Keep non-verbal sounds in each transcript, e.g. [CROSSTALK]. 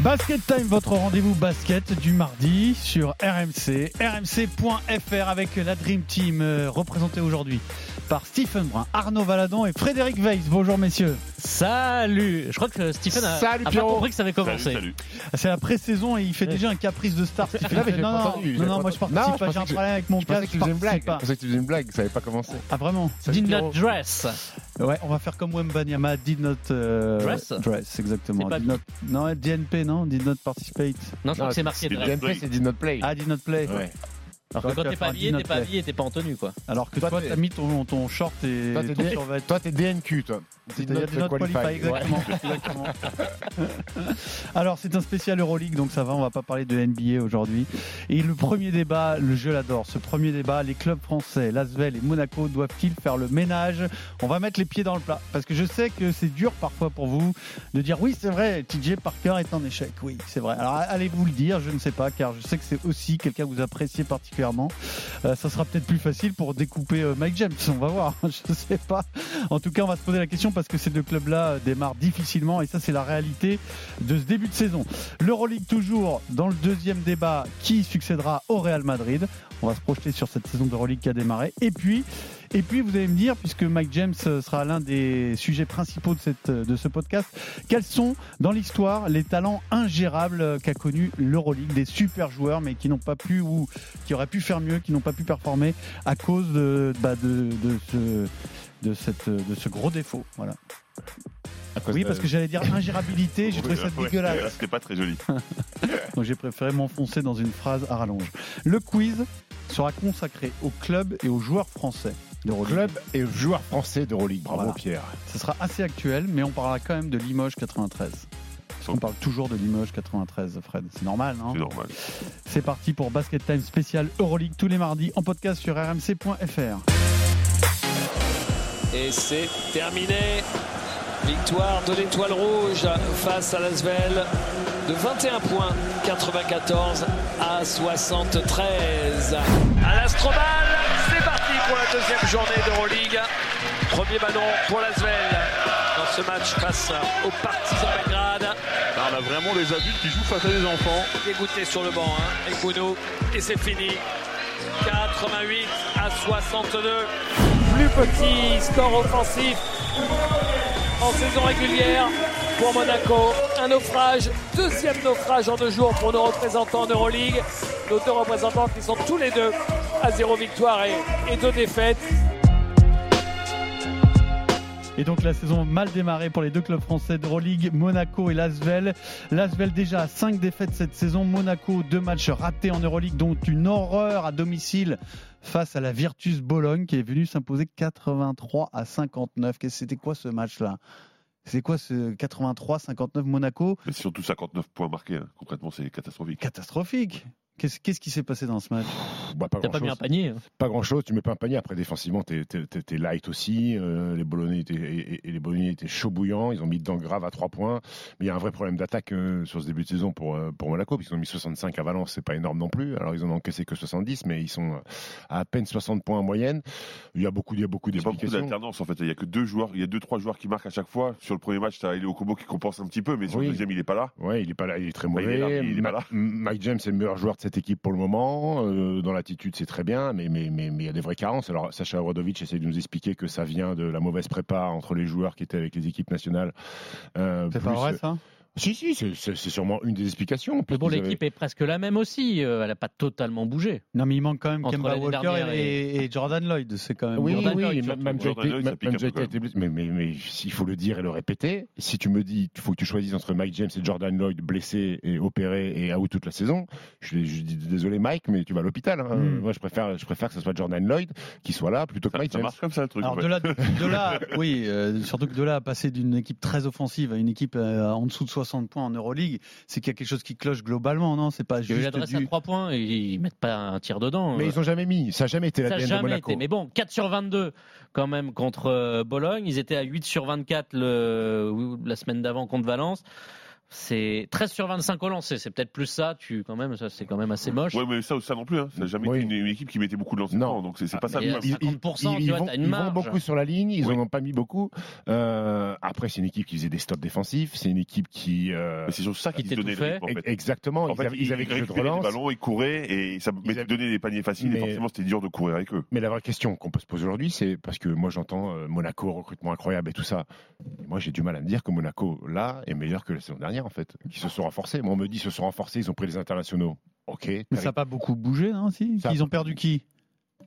Basket Time, votre rendez-vous basket du mardi sur RMC, rmc.fr avec la Dream Team euh, représentée aujourd'hui par Stephen Brun, Arnaud Valadon et Frédéric Weiss. Bonjour messieurs. Salut Je crois que Stephen a, Salut, a pas compris que ça avait commencé. C'est la pré-saison et il fait déjà un caprice de star. Stephen. Là, mais j'ai non, non, entendu, non, non, moi je participe Non, pas, je j'ai un problème avec mon Je pensais casque. que tu faisais une blague. participe pas. Je pensais que tu faisais une blague, ça n'avait pas commencé. Ah vraiment? Did not dress. Ouais, on va faire comme Wembanyama, did not euh, Dress? dress, exactement. Did not, non, DNP, non, did not participate. Non, je crois que c'est marqué dress. DNP, c'est did not play. Ah, did not play. Ouais. Alors que quand t'es pas habillé, t'es pas habillé, t'es pas en tenue, quoi. Alors que Toi, t'as mis ton, ton short et Toi, t'es ton D- survêt. Toi, t'es DNQ, toi. Il y a des notes qualify, exactement. [LAUGHS] exactement. [LAUGHS] Alors, c'est un spécial Euroleague, donc ça va, on va pas parler de NBA aujourd'hui. Et le premier débat, le jeu l'adore, ce premier débat, les clubs français, Lasvel et Monaco doivent-ils faire le ménage? On va mettre les pieds dans le plat, parce que je sais que c'est dur parfois pour vous de dire oui, c'est vrai, TJ Parker est en échec. Oui, c'est vrai. Alors, allez-vous le dire, je ne sais pas, car je sais que c'est aussi quelqu'un que vous appréciez particulièrement. Euh, ça sera peut-être plus facile pour découper euh, Mike James, on va voir, [LAUGHS] je sais pas. En tout cas, on va se poser la question parce que ces deux clubs-là euh, démarrent difficilement et ça, c'est la réalité de ce début de saison. L'Euroleague toujours dans le deuxième débat, qui succédera au Real Madrid On va se projeter sur cette saison d'Euroleague qui a démarré. Et puis, et puis, vous allez me dire, puisque Mike James euh, sera l'un des sujets principaux de, cette, euh, de ce podcast, quels sont dans l'histoire les talents ingérables euh, qu'a connu l'Euroleague, des super joueurs, mais qui n'ont pas pu ou qui auraient pu faire mieux, qui n'ont pas pu performer à cause de, bah, de, de ce de, cette, de ce gros défaut. Voilà. Oui, parce que j'allais dire [LAUGHS] ingérabilité, j'ai trouvé ça dégueulasse. C'était pas très joli. [LAUGHS] Donc j'ai préféré m'enfoncer dans une phrase à rallonge. Le quiz sera consacré au club et aux joueurs français Club et joueur français d'Euroleague. Bravo, Voilà. Pierre. Ce sera assez actuel, mais on parlera quand même de Limoges 93. Parce qu'on parle toujours de Limoges 93, Fred. C'est normal, non C'est normal. C'est parti pour Basket Time spécial Euroleague tous les mardis en podcast sur rmc.fr. Et c'est terminé. Victoire de l'étoile rouge face à Lasvel de 21 points, 94 à 73. À l'Astrobal, deuxième journée d'Euroleague. Premier ballon pour Lasvel dans ce match face aux Partisans Belgrade. On a vraiment des adultes qui jouent face à des enfants. Dégoûté sur le banc, hein. Et c'est fini. 88 à 62. Plus petit score offensif en saison régulière pour Monaco. Un naufrage, deuxième naufrage en deux jours pour nos représentants en Euroleague. Nos deux représentants qui sont tous les deux à zéro victoire et, deux défaites. Et donc la saison mal démarrée pour les deux clubs français d'Euroleague, Monaco et Lasvel. Lasvel déjà à 5 défaites cette saison. Monaco, deux matchs ratés en Euroleague, dont une horreur à domicile face à la Virtus Bologne qui est venue s'imposer 83 à 59. Qu'est-ce- C'était quoi ce match-là? C'est quoi ce 83-59 Monaco? Mais surtout 59 points marqués. hein. Concrètement, c'est catastrophique. Catastrophique. Qu'est-ce qu'est-ce qui s'est passé dans ce match? Bah, pas T'as pas mis un grand-chose. panier. hein. Pas grand chose, tu mets pas un panier. Après, défensivement, t'es, t'es- t'es- t'es light aussi. euh, les Bologna étaient, et, et les Bologna étaient chaud bouillants. Ils ont mis dedans grave à 3 points. Mais il y a un vrai problème d'attaque euh, sur ce début de saison pour, euh, pour Monaco, puisqu'ils ont mis 65 à Valence. C'est pas énorme non plus. Alors, ils en ont encaissé que 70, mais ils sont à à peine 60 points en moyenne. Il y a beaucoup, il y a beaucoup Il n'y a pas beaucoup d'explications. d'alternance en fait. Il y a que deux joueurs, il y a deux trois joueurs qui marquent à chaque fois. Sur le premier match, tu as Elio Kobo qui compense un petit peu, mais sur Oui. le deuxième, il est pas là. Ouais, il est pas là, il est très Bah, il est mauvais. là, il est Ma- pas là. Mike James est le meilleur joueur de cette équipe pour le moment. Euh, dans l'attitude, c'est très bien, mais mais mais mais il y a des vraies carences. Alors Sacha Obradovic essaie de nous expliquer que ça vient de la mauvaise prépa entre les joueurs qui étaient avec les équipes nationales. Euh, C'est pas vrai ça? Si si, c'est- sûrement une des explications. Mais bon, l'équipe est presque la même aussi. euh, Elle n'a pas totalement bougé. Non mais il manque quand même Entre Kemba Walker et, et Jordan Lloyd. C'est quand même Oui, Jordan oui, Lloyd, même, Jordan Jake- Lloyd, ça même- été blessé. Mais, mais, mais il faut le dire et le répéter. Si tu me dis qu'il faut que tu choisisses entre Mike James et Jordan Lloyd blessé et opéré et out toute la saison, je, je dis désolé Mike, mais tu vas à l'hôpital. hein. Mm. Moi, je préfère, je préfère que ce soit Jordan Lloyd qui soit là plutôt que Ça, Mike ça James. marche comme ça le truc. Alors en de fait. là, de là, [LAUGHS] oui, euh, surtout que de là à passer d'une équipe très offensive à une équipe euh, en dessous de 60 points en Euroleague, c'est qu'il y a quelque chose qui cloche globalement, non? C'est pas Il juste l'adresse du... à 3 points et ils mettent pas un tir dedans. Mais Euh, ils ont jamais mis. Ça n'a jamais été ça n'a l'ADN de jamais Monaco. été. Mais bon, 4 sur 22 quand même contre euh, Bologne. Ils étaient à 8 sur 24 le, la semaine d'avant contre Valence. C'est 13 sur 25 au lancer. C'est peut-être plus ça. Tu quand même, ça c'est quand même assez moche. Ouais, mais ça, ça non plus. Hein. Ça n'a jamais Oui. été une, une équipe qui mettait beaucoup de lancers Non. francs, donc c'est c'est pas ça mais le il y a problème. 50%, tu vois, vont, t'as une ils vont beaucoup sur la ligne, ils Oui. n'en ont pas mis beaucoup. Euh, après, c'est une équipe qui faisait des stops défensifs, c'est une équipe qui. euh, Mais c'est sur ça Qui qu'ils se donnaient le t'étouffait. rythme, en fait. Exactement, En ils, fait, avaient, ils avaient de récupéraient relance. des ballons, ils couraient et ça Ils avaient- donnait des paniers faciles Mais- et forcément c'était dur de courir avec eux. Mais la vraie question qu'on peut se poser aujourd'hui, c'est parce que moi j'entends euh, Monaco, recrutement incroyable et tout ça. Et moi j'ai du mal à me dire que Monaco, là, est meilleur que la saison dernière en fait. Qui se sont renforcés. Moi on me dit se sont renforcés, ils ont pris les internationaux. Ok. Mais ça n'a pas beaucoup bougé, non si Ça- Ils ont perdu qui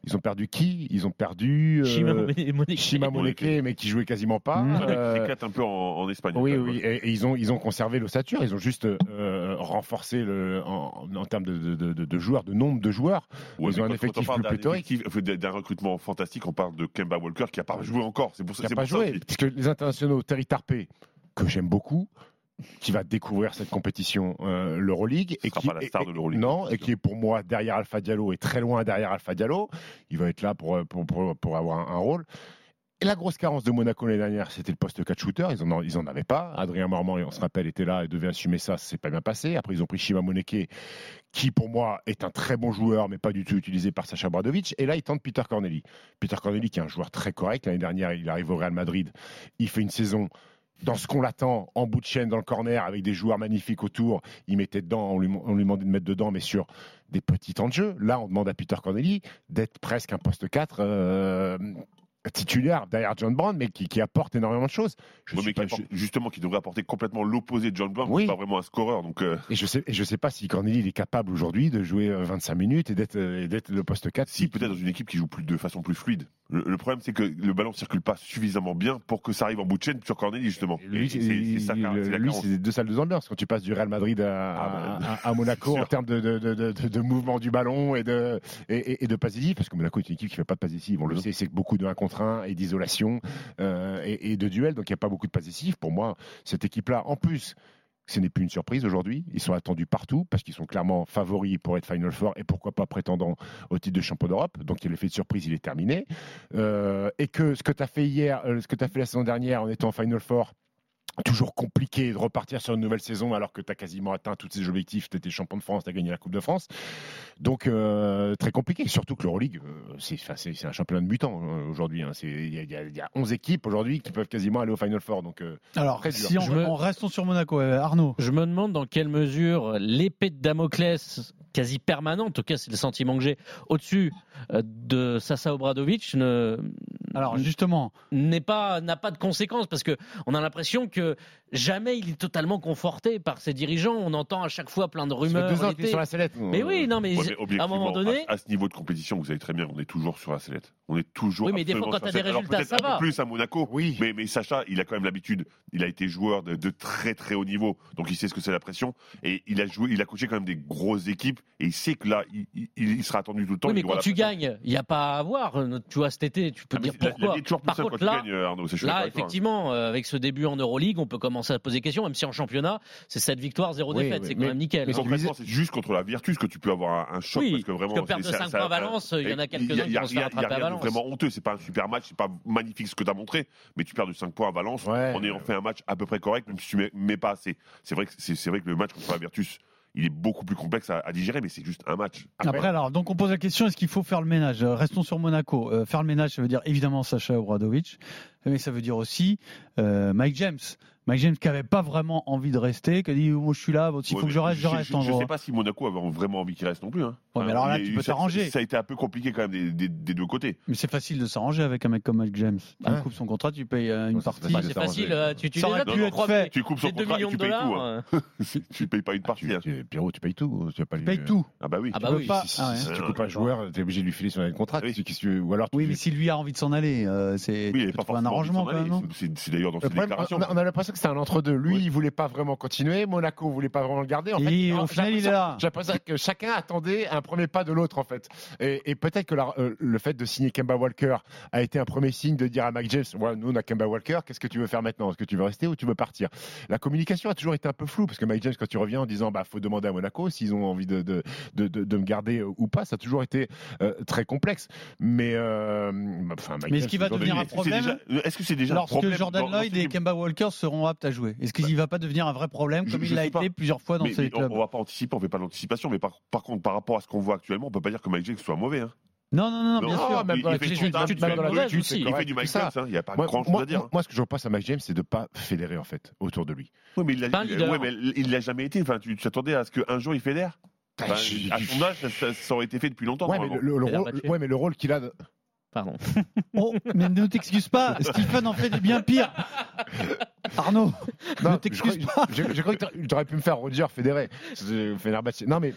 Ils ont perdu qui? Ils ont perdu. euh, Shima Moneke. Shima Moneke, mais qui jouait quasiment pas. Mmh. Euh, un peu en, en Espagne. Oui, oui, et, et ils ont ils ont conservé l'ossature, ils ont juste euh, renforcé le en, en termes de, de, de- de joueurs, de nombre de joueurs. Ouais, Ils ont un effectif plus d'un pléthorique. effectif- euh, D'un recrutement fantastique, on parle de Kemba Walker qui a pas joué encore. C'est pour ça. qui n'a c'est pas pour joué. Parce que les internationaux, Terry Tarpé, que j'aime beaucoup, qui va découvrir cette compétition, euh, l'Euroleague. Ce sera pas la star et- de l'Euroleague, Non, c'est et qui est pour moi derrière Alpha Diallo et très loin derrière Alpha Diallo. Il va être là pour, pour, pour, pour avoir un, un rôle. Et la grosse carence de Monaco l'année dernière, c'était le poste 4 shooter. Ils en, ils en avaient pas. Adrien Marmand, on se rappelle, était là et devait assumer ça. S'est pas bien passé. Après, ils ont pris Shima Moneke, qui pour moi est un très bon joueur, mais pas du tout utilisé par Sacha Bradovic. Et là, ils tentent Peter Corneli. Peter Corneli, qui est un joueur très correct. L'année dernière, il arrive au Real Madrid. Il fait une saison dans ce qu'on l'attend, en bout de chaîne dans le corner, avec des joueurs magnifiques autour. Il mettait dedans, on lui, demandait de mettre dedans, mais sur des petits temps de jeu. Là, on demande à Peter Corneli d'être presque un poste 4 euh, titulaire derrière John Brown, mais qui, qui apporte énormément de choses. Je Ouais, suis mais pas- qui apporte- justement, qui devrait apporter complètement l'opposé de John Brown, Oui. qui n'est pas vraiment un scoreur. Donc, euh, Et je sais, et je sais pas si Corneli est capable aujourd'hui de jouer euh, 25 minutes et d'être, euh, et d'être le poste 4. si peut-être dans une équipe qui joue plus de façon plus fluide. Le, le problème, c'est que le ballon circule pas suffisamment bien pour que ça arrive en bout de chaîne sur Corneli, justement. Lui, c'est deux salles de ambiance quand tu passes du Real Madrid à, Ah, bah, à- [LAUGHS] à Monaco en termes de, de, de, de, de mouvement du ballon et de, et, et- et de passes décisives, parce que Monaco est une équipe qui fait pas de passes décisives. On le sait, c'est beaucoup de 1 contre 1 et d'isolation euh, et, de duel, donc il n'y a pas beaucoup de décisives. Pour moi, cette équipe-là, en plus, ce n'est plus une surprise aujourd'hui. Ils sont attendus partout parce qu'ils sont clairement favoris pour être Final Four et pourquoi pas prétendants au titre de champion d'Europe. Donc l'effet de surprise, il est terminé. Euh, et que ce que tu as fait hier, euh, ce que tu as fait la saison dernière en étant Final Four, toujours compliqué de repartir sur une nouvelle saison alors que tu as quasiment atteint tous tes objectifs, tu étais champion de France, tu as gagné la Coupe de France. Donc euh, très compliqué, surtout que l'Euroleague, euh, c'est c'est- c'est un championnat de mutants euh, aujourd'hui. hein. Il y, a- il y a- il y a 11 équipes aujourd'hui qui peuvent quasiment aller au Final Four. Donc euh, Alors, Très dur. si on, Je me- sur Monaco, euh, Arnaud. Je me demande dans quelle mesure l'épée de Damoclès quasi permanente, en tout cas c'est le sentiment que j'ai, au-dessus euh, de Sasa Obradovic ne Alors justement, n'est pas n'a pas de conséquences parce que on a l'impression que jamais il est totalement conforté par ses dirigeants. On entend à chaque fois plein de rumeurs. deux ans qu'il est l'été. sur la sellette. Mais oui, non, mais, Ouais, mais à un moment donné, à, à ce niveau de compétition, vous savez très bien, on est toujours sur la sellette. On est toujours. Oui, mais des fois, quand t'as des. Alors, résultats, peut-être ça un peu va. Plus à Monaco. Oui. Mais, mais Sacha, il a quand même l'habitude. Il a été joueur de, de très très haut niveau, donc il sait ce que c'est la pression. Et il a joué, il a coaché quand même des grosses équipes. Et il sait que là, il, il- il sera attendu tout le temps. oui, mais quand tu pression. gagnes, il n'y a pas à avoir. Tu vois, cet été, tu peux Ah, dire pourquoi. toujours plus Par contre, quand là, tu gagnes, Arnaud. je suis d'accord Là, toi. effectivement, euh, avec ce début en Euroleague, on peut commencer à poser question, même si en championnat, c'est 7 victoires, 0 Oui, défaite. oui, c'est quand même nickel. mais hein. Concrètement, c'est juste contre la Virtus que tu peux avoir un, choc Oui, parce que vraiment. parce que perdre de c'est- 5 c'est- points à c'est- Valence, il y en a quelques-uns qui vont se faire rien- il y a attraper à Valence. vraiment honteux. C'est pas un super match, c'est pas magnifique ce que tu as montré, mais tu perds de 5 points à Valence en ayant fait un match à peu près correct, même si tu mets, mets pas assez. C'est vrai que c'est c'est vrai que le match contre la Virtus, il est beaucoup plus complexe à, à digérer, mais c'est juste un match. après, alors, donc on pose la question est-ce qu'il faut faire le ménage? Euh, Restons sur Monaco. Euh, faire le ménage, ça veut dire évidemment Sacha Obradovic, mais ça veut dire aussi euh, Mike James. Mike James qui avait pas vraiment envie de rester, qui a dit moi je suis là, s'il Ouais, faut que je reste, je reste en Je gros. sais pas si Monaco avait vraiment envie qu'il reste non plus. Hein. Ouais, mais alors là, tu eu- peux ça- t'arranger. Ça a été un peu compliqué quand même des, des- des deux côtés. Mais c'est facile de s'arranger avec un mec comme Mike James. Tu Ouais. coupes son contrat, tu payes euh, une Non, partie. Ah, c'est facile, euh, tu, tu Ça pu tu crois, fait. Tu coupes son c'est 2 contrat et [LAUGHS] tu payes tout. hein. tu payes pas une partie. tu, hein. tu- Pierrot, tu payes tout. Tu payes tout. Ah bah oui. Ah Tu peux oui. pas- Si, ah tu coupes un d'accord. joueur, tu es obligé de lui filer son année de contrat. Ou alors tu Oui, mais si lui a envie de s'en aller, c'est pas un arrangement quand même. non C'est d'ailleurs dans ses déclarations. on a, on a l'impression que c'est un entre-deux. Lui, il voulait pas vraiment continuer. Monaco voulait pas vraiment le garder. En fait, au final, il est l'impression- là. J'ai l'impression que chacun attendait un premier pas de l'autre, en fait. Et, peut-être que euh, le fait de signer Kemba Walker a été un premier signe de dire à Mike James ouais, nous, on a Kemba Walker, qu'est-ce que tu veux faire maintenant? Est-ce que tu veux rester ou tu veux partir? La communication a toujours été un peu floue, parce que Mike James, quand tu reviens en disant bah faut demander à Monaco s'ils ont envie de, de, de, de- de me garder euh, ou pas, ça a toujours été euh, très complexe. Mais, euh, enfin, Mike Mais est-ce James, qu'il va devenir un problème? Est-ce que c'est déjà un Lorsque problème Jordan dans- Lloyd et Kemba Walker seront aptes à jouer, est-ce qu'il va pas devenir un vrai problème comme je il l'a été plusieurs fois dans Mais- on, clubs on va pas anticiper, on fait pas d'anticipation, mais par, par contre, par rapport à ce qu'on voit actuellement, on peut pas dire que Mike James soit mauvais. Hein. Non, non, non, bien Non, sûr. même il- dans il fait un- dans la aussi. Il du Mike. James, hein, il n'y a pas Moi, grand chose moi- à dire. moi, ce que je repasse à Mike James, c'est de pas fédérer en fait autour de lui. Oui, mais il un il l'a jamais été. Enfin, tu t'attendais à ce qu'un jour il fédère? Je- À son âge, ça, aurait été fait depuis longtemps. Mais le, rôle, ouais, mais le rôle qu'il a. Pardon. Oh, mais ne t'excuse pas, Stephen en fait des bien pire. Arnaud, ne t'excuse je pas. crois- J'ai cru que tu aurais pu me faire Roger Fenerbahçe. Non, mais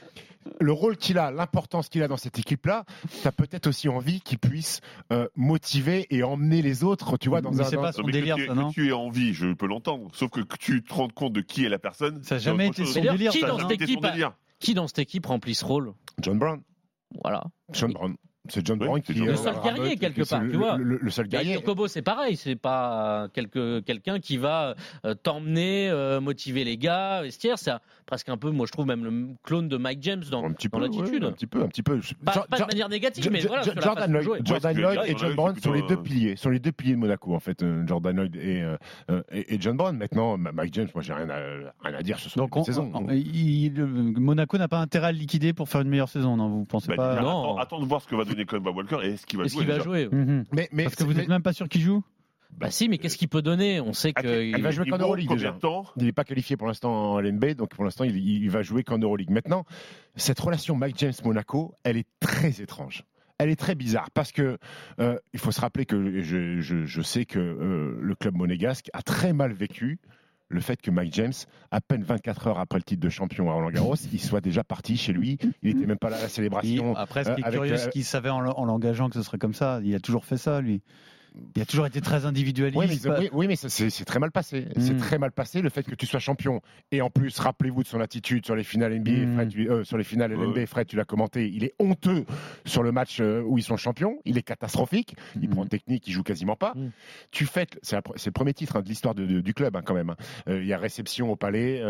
le rôle qu'il a, l'importance qu'il a dans cette équipe-là, tu as peut-être aussi envie qu'il puisse euh, motiver et emmener les autres, tu vois, dans Mais un. c'est pas son Non, délire, que, tu, ça, que non tu aies envie, je peux l'entendre. Sauf que, que tu te rendes compte de qui est la personne. Ça a c'est jamais été son délire. qui dans non cette équipe a- délire. Qui dans cette équipe remplit ce rôle? John Brown. Voilà. John Oui. Brown. C'est John Oui, Brown c'est qui John euh, Brown. Le seul guerrier, quelque part, le- tu vois. Le, le- le seul guerrier. Kobo, c'est pareil, c'est pas quelque- quelqu'un qui va euh, t'emmener, euh, motiver les gars, vestiaire. C'est presque un peu, moi je trouve même le clone de Mike James dans, Un petit dans peu, l'attitude. ouais, un petit peu, un petit peu. Pas, de manière négative, mais voilà, Jo- sur la Jordan Lloyd, jouer. Jordan Lloyd et John Brown sont les deux euh, piliers, sont les deux piliers de Monaco en fait, euh, Jordan Lloyd et, euh, euh, John Brown. Maintenant, Ma- Mike James, moi j'ai rien à, rien à dire sur on- saison. Monaco n'a pas intérêt à le liquider pour faire une meilleure saison, non Vous pensez Bah, pas Non. attends de voir ce que va donner Kemba Walker et est-ce qu'il va Est-ce jouer. qu'il va déjà. jouer Mhm. Mais, mais Parce que vous mais- n'êtes même pas sûr qu'il joue Bah si, mais qu'est-ce qu'il peut donner? On sait À que quel- il- va jouer qu'en Euroleague, combien déjà. de temps? Il n'est pas qualifié pour l'instant en LNB, donc pour l'instant il, il va jouer qu'en Euroleague. Maintenant, cette relation Mike James-Monaco, elle est très étrange. Elle est très bizarre parce que euh, il faut se rappeler que je, je- je sais que euh, le club monégasque a très mal vécu le fait que Mike James, à peine 24 heures après le titre de champion à Roland Garros, il soit déjà parti chez lui. Il n'était même pas là à la Il- célébration. Après, ce qui est euh, avec, curieux, euh, c'est qu'il savait en l'engageant que ce serait comme ça. Il a toujours fait ça, lui. Il a toujours été très individualiste. Oui, mais, pas- oui, oui, mais ça, c'est très mal passé. C'est Mm. très mal passé le fait que tu sois champion. Et en plus, rappelez-vous de son attitude sur les finales NBA. Mm. Fred, tu- euh, sur les finales. LNB, Fred, tu l'as commenté. Il est honteux sur le match euh, où ils sont champions. Il est catastrophique. Il Mm. prend technique, il joue quasiment pas. Mm. Tu fêtes, c'est le premier titre hein, de l'histoire du club hein, quand même. hein. Euh, il y a réception au palais.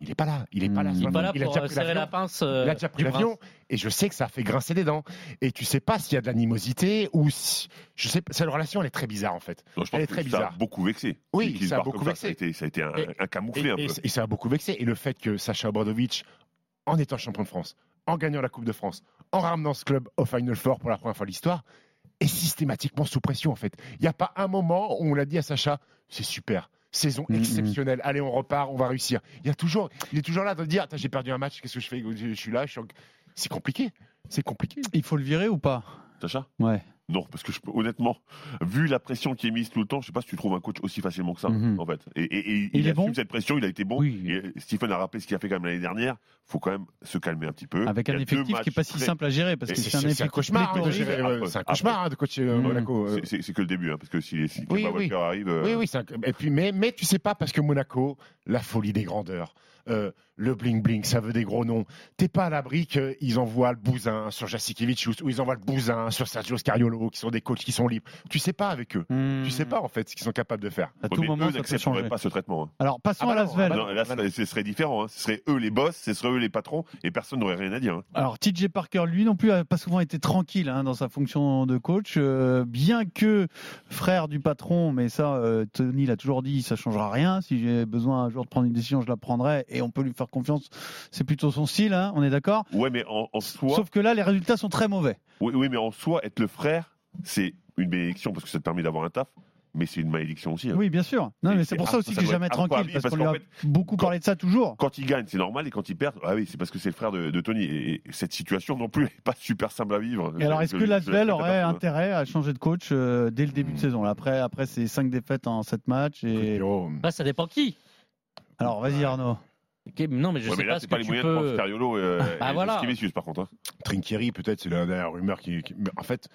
Il est pas là. Il est pas là. Il pas là a déjà pris serrer la pince. euh, Il a déjà pris du l'avion et je sais que ça a fait grincer des dents. Et tu sais pas s'il y a de l'animosité ou si. Je sais, pas, cette relation, elle est très bizarre en fait. Non, je pense Elle est que très Ça bizarre. a beaucoup vexé. Oui, ça a beaucoup Ça a vexé. été, ça a été un, Et- un camouflé un peu. et- et ça a beaucoup vexé. Et le fait que Sacha Obradovic, en étant champion de France, en gagnant la Coupe de France, en ramenant ce club au Final Four pour la première fois de l'histoire, est systématiquement sous pression en fait. Il n'y a pas un moment où on l'a dit à Sacha, c'est super. Saison Mhm. exceptionnelle. Allez, on repart, on va réussir. Il y a toujours, il est toujours là de dire, Attends, j'ai perdu un match, qu'est-ce que je fais? Je suis là, je suis en- c'est compliqué. C'est compliqué. Il faut le virer ou pas? Sacha? Ouais. Non, parce que je, peux- honnêtement, vu la pression qui est mise tout le temps, je sais pas si tu trouves un coach aussi facilement que ça, Mhm. en fait. Et, et- et Il il, est a bon su cette pression, il a été bon. Oui. Et Stephen a rappelé ce qu'il a fait quand même l'année dernière. faut quand même se calmer un petit peu. Avec Il un effectif qui n'est matchs pas si très- simple à gérer parce Et que c'est- un un effectif cauchemar, hein, euh, c'est un après. cauchemar hein, de coacher euh, Mhm. Monaco. euh. C'est- que le début, hein, parce que si, si Oui. Walker arrive. euh, Oui, oui, et puis, mais, mais tu sais pas parce que Monaco, la folie des grandeurs, euh, le bling bling, ça veut des gros noms. T'es pas à l'abri qu'ils envoient le bousin sur Jasikevic ou ils envoient le bousin sur Sergio Scariolo, qui sont des coachs qui sont libres. Tu sais pas avec eux. Hmm. Tu sais pas en fait ce qu'ils sont capables de faire. À tout moment, eux n'accepteraient pas ce traitement. hein. Alors, passons Ah bah à Lasvel. ah bah Non, là, ce serait différent. hein. Ce seraient eux les boss, ce seraient eux les patrons, et personne n'aurait rien à dire. hein. Alors TJ Parker, lui non plus, a pas souvent été tranquille hein, dans sa fonction de coach, euh, bien que frère du patron, mais ça, euh, Tony l'a toujours dit, ça changera rien. Si j'ai besoin un jour de prendre une décision, je la prendrai, et on peut lui faire confiance. C'est plutôt son style, hein, on est d'accord. Ouais, mais en, en soi, Sauf que là, les résultats sont très mauvais. oui, oui, mais en soi, être le frère, c'est une bénédiction parce que ça te permet d'avoir un taf, mais c'est une malédiction aussi. hein. Oui, bien sûr. Non, Et mais c'est pour ça ah, aussi ça que j'ai jamais tranquille, parce parce qu'on lui qu'en a fait, beaucoup parlé de ça toujours. Quand ils gagnent, c'est normal, et quand ils perdent, ah oui, c'est parce que c'est le frère de, de Tony. Et, et cette situation non plus [LAUGHS] n'est pas super simple à vivre. Et alors, est-ce que Lasvel je- aurait intérêt à changer de coach euh, dès le début de saison là, Après, après ces cinq défaites en sept matchs. Et... Après, ça dépend qui. Alors, vas-y Arnaud. Non, mais je Ouais, sais mais là, pas c'est ce pas que les tu moyens de prendre peux. Scariolo et, Bah et voilà. Jasikevičius, par contre. hein. Trinkieri, peut-être, c'est la dernière rumeur qui. en fait,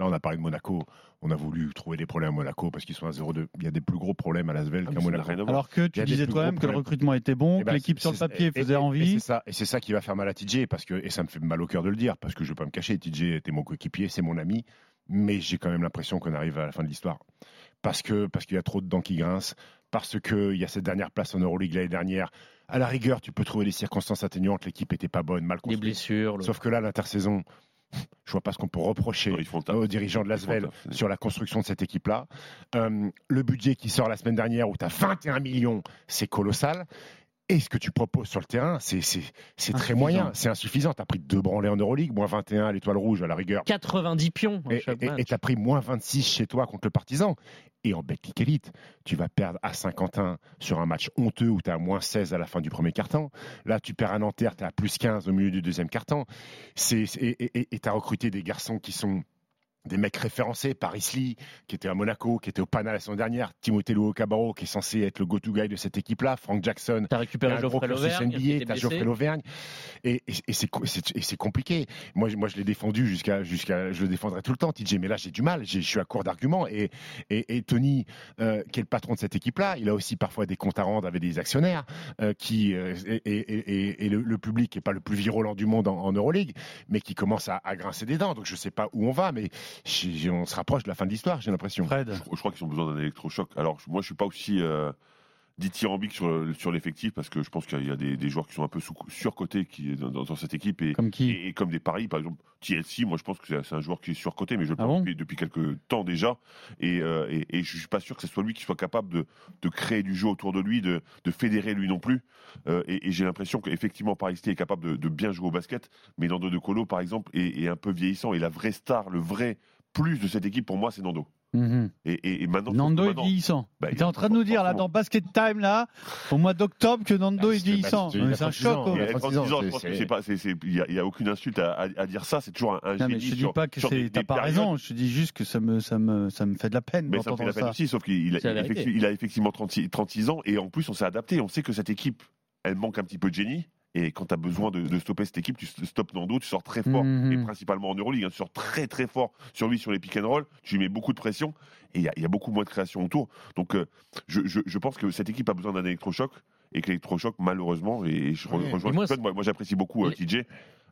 Là, on a parlé de Monaco. On a voulu trouver des problèmes à Monaco parce qu'ils sont à 0-2. Il y a des plus gros problèmes à Lasvel Ah, qu'à Monaco. Alors que tu disais toi-même que le recrutement était bon, Eh que ben, l'équipe sur le papier et- faisait et- envie. Et c'est ça, et c'est ça qui va faire mal à TJ parce que et ça me fait mal au cœur de le dire parce que je vais pas me cacher. TJ était mon coéquipier, c'est mon ami, mais j'ai quand même l'impression qu'on arrive à la fin de l'histoire parce que parce qu'il y a trop de dents qui grincent, parce que il y a cette dernière place en Euroleague l'année dernière. À la rigueur, tu peux trouver des circonstances atténuantes. L'équipe était pas bonne, mal Les construite. blessures. le- Sauf que là, l'intersaison, je vois pas ce qu'on peut reprocher aux dirigeants de Lasvel sur la construction de cette équipe-là. Euh, le budget qui sort la semaine dernière où tu as 21 millions, c'est colossal. Et ce que tu proposes sur le terrain, c'est très moyen, c'est insuffisant. Tu as pris deux branlés en Euroleague, moins 21 à l'étoile rouge à la rigueur. 90 pions à Et tu as pris moins 26 chez toi contre le Partisan. Et en Betclic Elite, tu vas perdre à Saint-Quentin sur un match honteux où tu as moins 16 à la fin du premier carton. Là, tu perds à Nanterre, tu es à plus 15 au milieu du deuxième carton. Et tu as recruté des garçons qui sont des mecs référencés, Paris Lee, qui était à Monaco, qui était au Pana la semaine dernière, Timothée Luo Cabarro, qui est censé être le go-to guy de cette équipe-là, Frank Jackson, T'as récupéré Geoffrey Lauvergne. t'as. Geoffrey Lauvergne, et, et- et c'est compliqué. Moi, je- moi, je l'ai défendu jusqu'à, jusqu'à, je le défendrai tout le temps, TJ. Mais là, j'ai du mal. J'ai- Je suis à court d'arguments. Et, Tony, euh, qui est le patron de cette équipe-là, il a aussi parfois des comptes à rendre avec des actionnaires, euh, qui euh, et, le, le public qui est pas le plus virulent du monde en, en Euroleague, mais qui commence à, à grincer des dents. Donc, je sais pas où on va, mais on se rapproche de la fin de l'histoire. J'ai l'impression. Fred, Je, je crois qu'ils ont besoin d'un électrochoc. Alors, moi, je suis pas aussi euh, dithyrambique sur, le- sur l'effectif parce que je pense qu'il y a des, des joueurs qui sont un peu sous, surcotés qui, dans, dans- cette équipe et, comme qui et, et comme des paris, par exemple, TLC, moi, je pense que c'est c'est un joueur qui est surcoté, mais je le Ah pense bon depuis, depuis quelques temps déjà. Et, euh, et, et je suis pas sûr que ce soit lui qui soit capable de, de créer du jeu autour de lui, de, de fédérer lui non plus. Euh, et j'ai l'impression qu'effectivement, Paris est capable de, de bien jouer au basket, mais Nando De Colo, par exemple, est, est un peu vieillissant. Et la vraie star, le vrai plus de cette équipe, pour moi, c'est Nando. Mhm. Et, et, et maintenant, Nando est vieillissant. Bah, tu es en train de nous dire là dans Basket Time là, au mois d'octobre que Nando Ah, est vieillissant. bah, c'est- un 36 ans, choc. il Il a a 36 36 ans, ans, je pense c'est- que c'est pas, c'est, c'est- il y a, il y a aucune insulte à, à- à dire ça. C'est toujours un, un Non, mais génie je te dis pas que des pas raison. Je te dis juste que ça me, ça me, ça me fait de la peine Mais ça me fait d'entendre la peine ça. aussi, sauf qu'il a effectivement 36, 36 ans et en plus on s'est adapté. On sait que cette équipe, elle manque un petit peu de génie. Et quand tu as besoin de, de stopper cette équipe, tu stoppes Nando, tu sors très fort, Mhm. et principalement en Euroleague, hein, tu sors très très fort sur lui, sur les pick and roll, tu lui mets beaucoup de pression, et il y, a- il y a beaucoup moins de création autour. Donc euh, je, je- je pense que cette équipe a besoin d'un électrochoc, et que l'électrochoc, malheureusement, et je Ouais. rejoins Et moi, moi, moi, j'apprécie beaucoup euh, TJ.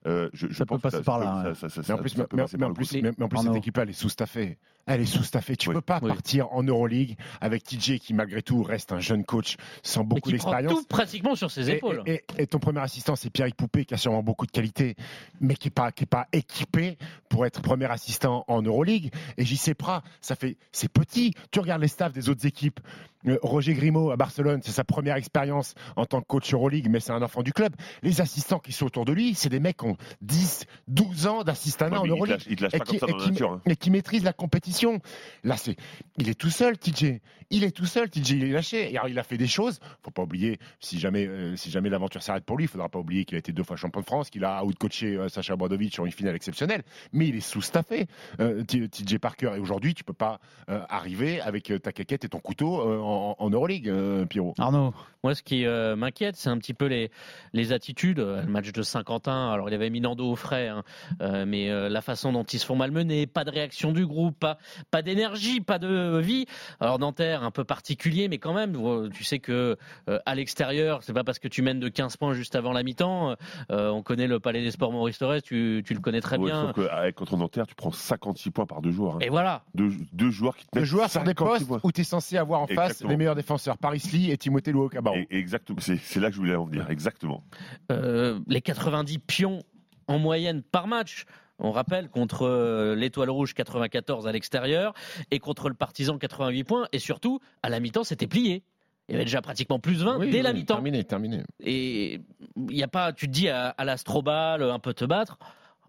Euh, je, je Ça peut pense que passer par là, Mais en plus, peut mais- en plus, mais- en plus, cette équipe-là, elle est sous-staffée. Elle est sous-staffée. Tu Oui. peux pas Oui. partir en Euroleague avec TJ qui, malgré tout, reste un jeune coach sans beaucoup d'expérience. tout pratiquement sur ses Et, épaules. et- et ton premier assistant, c'est Pierre Poupé, qui a sûrement beaucoup de qualité, mais qui n'est pas, qui est pas équipé pour être premier assistant en Euroleague. Et JC Prat, ça fait, c'est petit. Tu regardes les staffs des autres équipes. Euh, Roger Grimaud à Barcelone, c'est sa première expérience en tant que coach Euroleague, mais c'est un enfant du club. Les assistants qui sont autour de lui, c'est des mecs qui ont 10, 12 ans d'assistanat Ouais, en mais il te Euroleague lâche- il te lâche et pas qui, comme ça et dans qui- la nature. hein. et qui maîtrise la compétition. Là, c'est, il est tout seul, TJ. Il est tout seul, TJ. Il est lâché. Et alors, il a fait des choses. Faut pas oublier, si jamais, euh, si jamais l'aventure s'arrête pour lui, il faudra pas oublier qu'il a été deux fois champion de France, qu'il a outcoaché euh, Sacha Bradovic sur une finale exceptionnelle. Mais il est sous-staffé, euh, TJ Parker. Et aujourd'hui, tu peux pas euh, arriver avec ta caquette et ton couteau euh, en, en Euroleague, euh, Pierrot. Arnaud, Moi, ce qui euh, m'inquiète, c'est un petit peu les, les attitudes. Le match de Saint-Quentin, alors il avait mis Nando au frais, hein, euh, mais euh, la façon dont ils se font malmener, pas de réaction du groupe, pas, pas d'énergie, pas de vie. Alors Nanterre, un peu particulier, mais quand même, euh, tu sais que euh, à l'extérieur, c'est pas parce que tu mènes de 15 points juste avant la mi-temps. euh, on connaît le Palais des Sports Maurice Torres, tu, tu le connais très Ouais, bien. sauf qu'avec contre Nanterre, tu prends 56 points par deux joueurs. hein. Et voilà. Deux, deux joueurs qui te Le mettent joueur sur des 56 postes points. où tu es censé avoir en face les meilleurs défenseurs, Paris Lee et Timothée Luo Cabarro. Et- Exactement, c'est c'est là que je voulais en venir, exactement. Euh, les 90 pions en moyenne par match. On rappelle contre euh, l'Étoile Rouge 94 à l'extérieur et contre le Partisan 88 points. Et surtout, à la mi-temps, c'était plié. Il y avait déjà pratiquement plus 20 Oui, dès oui, la mi-temps. Terminé, terminé. Et il y a pas, tu te dis à, à l'Astrobal, un peu te battre.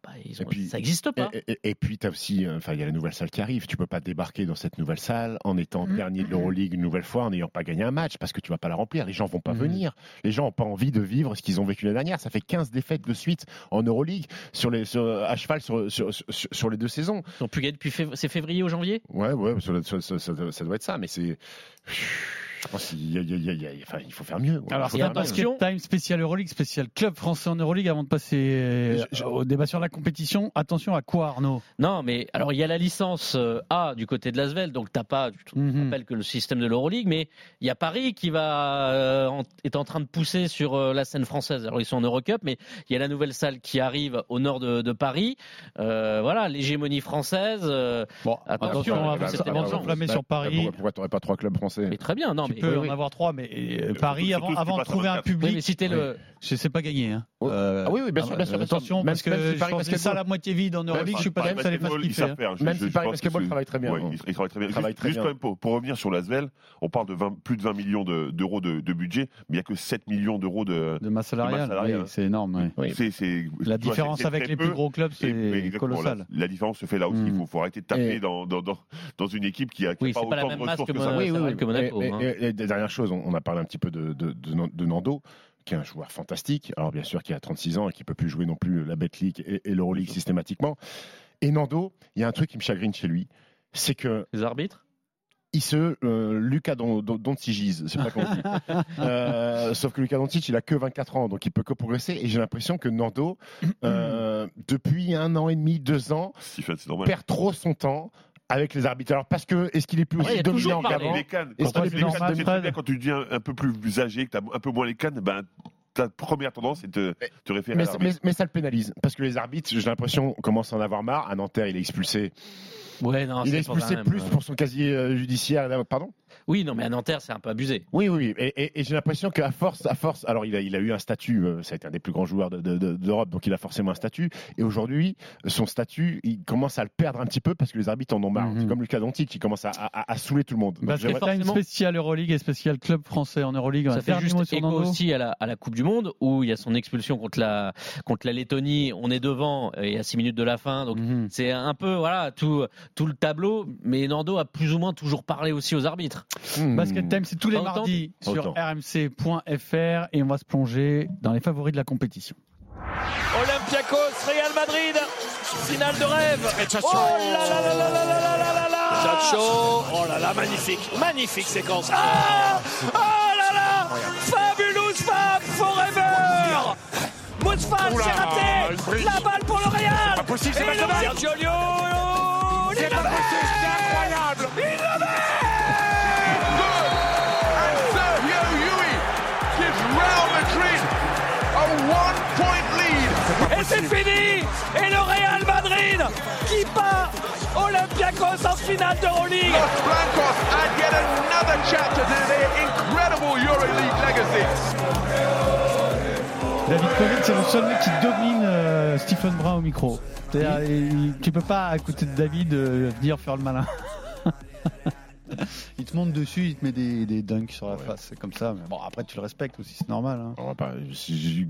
Bah, ils ont- Et puis- ça n'existe pas. Et, et- et puis, tu as aussi, euh, enfin, il y a la nouvelle salle qui arrive. Tu peux pas débarquer dans cette nouvelle salle en étant Mm. dernier de l'Euroleague une nouvelle fois, en n'ayant pas gagné un match, parce que tu vas pas la remplir. Les gens vont pas Mhm. venir. Les gens ont pas envie de vivre ce qu'ils ont vécu l'année dernière. Ça fait 15 défaites de suite en Euroleague sur les, sur- à cheval sur, sur, les deux saisons. Ils ont pu gagner depuis fév- c'est février ou janvier? Ouais, ouais, ça, ça- ça- ça- ça doit être ça, mais c'est. Je pense qu'il y a- il enfin, faut faire mieux. Alors, c'est attention- time spécial Euroleague, spécial club français en Euroleague. Avant de passer euh, Je- je- au débat sur la compétition, attention à quoi, Arnaud? Non, mais alors il y a la licence euh, A du côté de l'Asvel, donc t'as pas, tu te Mhm. rappelles que le système de l'Euroleague, mais il y a Paris qui va euh, en- est en train de pousser sur euh, la scène française. Alors ils sont en Eurocup, mais il y a la nouvelle salle qui arrive au nord de, de Paris. Euh, voilà, l'hégémonie française. euh, Bon, Attention, attention, avant bah, c'était bah, bien bah, s'enflammer Bah, sur Paris. Pourquoi, pourquoi t'aurais pas trois clubs français? Mais très bien, non, tu peux en avoir trois, mais euh, Paris, avant, de trouver un public. mais c'était le. C'est pas gagné. Hein. Euh, ah oui, oui, bien sûr, bien sûr. Attention, parce que ça la moitié vide en Europe League, je suis pas sûr hein. que ça les fasse kiffer. Même si Paris parce que Basketball travaille très bien. Il travaille très bien. Juste quand même, pour revenir sur l'Asvel, on parle de plus de 20 millions d'euros de budget, mais il n'y a que 7 millions d'euros de De masse salariale. Hein. C'est énorme. La différence avec les plus gros clubs, c'est colossal. La différence se fait là aussi. Il faut hmm. arrêter de taper dans une équipe qui a pas autant de ressources que ça. Oui, oui, oui. Et, dernières choses, on, on a parlé un petit peu de, de, de- de Nando, qui est un joueur fantastique. Alors bien sûr, qui a 36 ans et qui peut plus jouer non plus la Betclic et, et l'Euroleague systématiquement. Et Nando, il y a un truc qui me chagrine chez lui, c'est que les arbitres? il se euh, Lucas Don- Don- Doncic, c'est pas comment on dit. [LAUGHS] Euh, sauf que Lucas Doncic, il a que 24 ans, donc il peut que progresser. Et j'ai l'impression que Nando, euh, depuis un an et demi, deux ans, perd trop son temps avec les arbitres. Alors parce que est-ce qu'il est plus Ouais, aussi dominant qu'avant c'est tu- pas les normal, quand tu deviens un peu plus âgé, que tu as un peu moins les cannes, ben, ta première tendance, c'est de te, te référer mais, à mais- mais ça le pénalise parce que les arbitres, j'ai l'impression, commencent à en avoir marre. À Nanterre, il est expulsé. Ouais, non, il est expulsé plus pour son casier euh, judiciaire. Pardon? Oui, non, mais à Nanterre, c'est un peu abusé. Oui, oui. Et, et- et j'ai l'impression qu'à force, à force, alors il a, il a eu un statut. euh, ça a été un des plus grands joueurs de- de- de- d'Europe, donc il a forcément un statut. Et aujourd'hui, son statut, il commence à le perdre un petit peu parce que les arbitres en ont marre. Mhm. C'est comme Lucas qui commence à, à- à saouler tout le monde. J'aimerais- Time forcément- spécial Euroleague et spécial club français en Euroleague. Ça fait juste écho Nando. aussi à la, à la Coupe du Monde où il y a son expulsion contre la, contre la Lettonie. On est devant et à 6 minutes de la fin. Donc Mhm. c'est un peu voilà tout, tout le tableau. Mais Nando a plus ou moins toujours parlé aussi aux arbitres. Hmm. Basket Time, c'est tous les mardis sur rmc.fr et on va se plonger dans les favoris de la compétition. Olympiakos, Real Madrid, finale de rêve. Oh là là là là là là là là là là Chacho, oh là là, magnifique, magnifique séquence. Ah Oh là là Fabulous Fab Forever Mousfal, c'est raté. La balle pour le Real. Pas possible, c'est pas possible. Sergio C'est pas c'est incroyable. Il c'est fini Et le Real Madrid qui bat Olympiakos en finale d'Euroleague Los Blancos add yet another chapter to their incredible EuroLeague legacy. David Collet, c'est le seul mec qui domine euh, Stephen Brun au micro. Il- tu peux pas, à côté de David, euh, venir faire le malin. [LAUGHS] il te monte dessus, il te met des, des dunks sur la face, c'est comme ça. Mais bon, après, tu le respectes aussi, c'est normal. hein. On va pas- si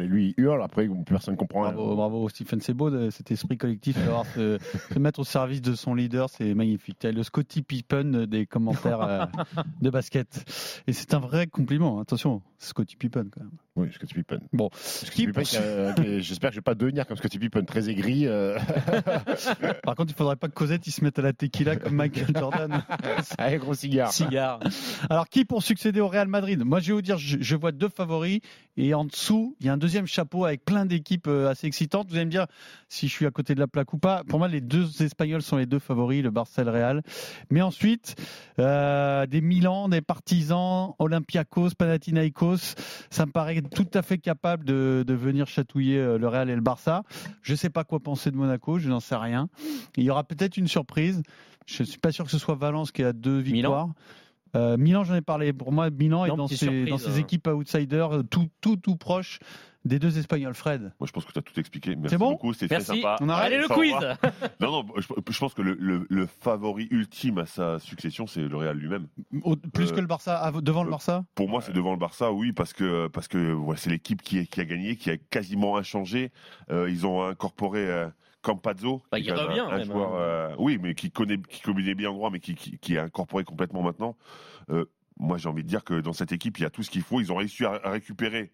et lui il hurle, après personne comprend. rien. Bravo, bravo Stephen, c'est beau de- cet esprit collectif, d'avoir se, [LAUGHS] se mettre au service de son leader, c'est magnifique. T'as le Scotty Pippen des commentaires euh, [LAUGHS] de basket. Et c'est un vrai compliment, attention, Scotty Pippen quand même. Oui, Scottie Pippen. Bon, Scottie Pippen, est- j'espère que je vais pas devenir comme Scottie Pippen, très aigri. euh, [LAUGHS] par contre, il faudrait pas que Cosette il se mette à la tequila comme Michael Jordan. [LAUGHS] avec gros cigare. Cigare. Alors, qui pour succéder au Real Madrid? Moi, je vais vous dire, je, je vois deux favoris et en dessous, il y a un deuxième chapeau avec plein d'équipes euh, assez excitantes. Vous allez me dire si je suis à côté de la plaque ou pas. Pour moi, les deux Espagnols sont les deux favoris, le Barça et le Real. Mais ensuite, euh, des Milan, des Partisans, Olympiakos, Panathinaikos, ça me paraît tout à fait capable de, de venir chatouiller euh, le Real et le Barça. Je ne sais pas quoi penser de Monaco, je n'en sais rien. Il y aura peut-être une surprise. Je ne suis pas sûr que ce soit Valence qui a deux victoires. Euh, Milan, j'en ai parlé. Pour moi, Milan est dans ses, surprise, dans ses hein. équipes outsiders, euh, tout, tout, tout proche des deux Espagnols. Fred. Moi, je pense que tu as tout expliqué. Merci C'est bon beaucoup, c'était sympa. On arrête Allez le quiz. [LAUGHS] Non, non, je, je pense que le, le- le favori ultime à sa succession, c'est le Real lui-même. Plus Euh, que le Barça, devant le euh, Barça Pour moi, c'est devant le Barça, oui, parce que parce que ouais, c'est l'équipe qui, a gagné, qui a quasiment inchangé. Euh, ils ont incorporé euh, Campazzo, Bah, qui il un- revient, un, même, joueur, hein. euh, oui, mais qui connaît, qui connaît bien droit, mais qui, qui, qui est incorporé complètement maintenant. Euh, moi, j'ai envie de dire que dans cette équipe, il y a tout ce qu'il faut. Ils ont réussi à, récupérer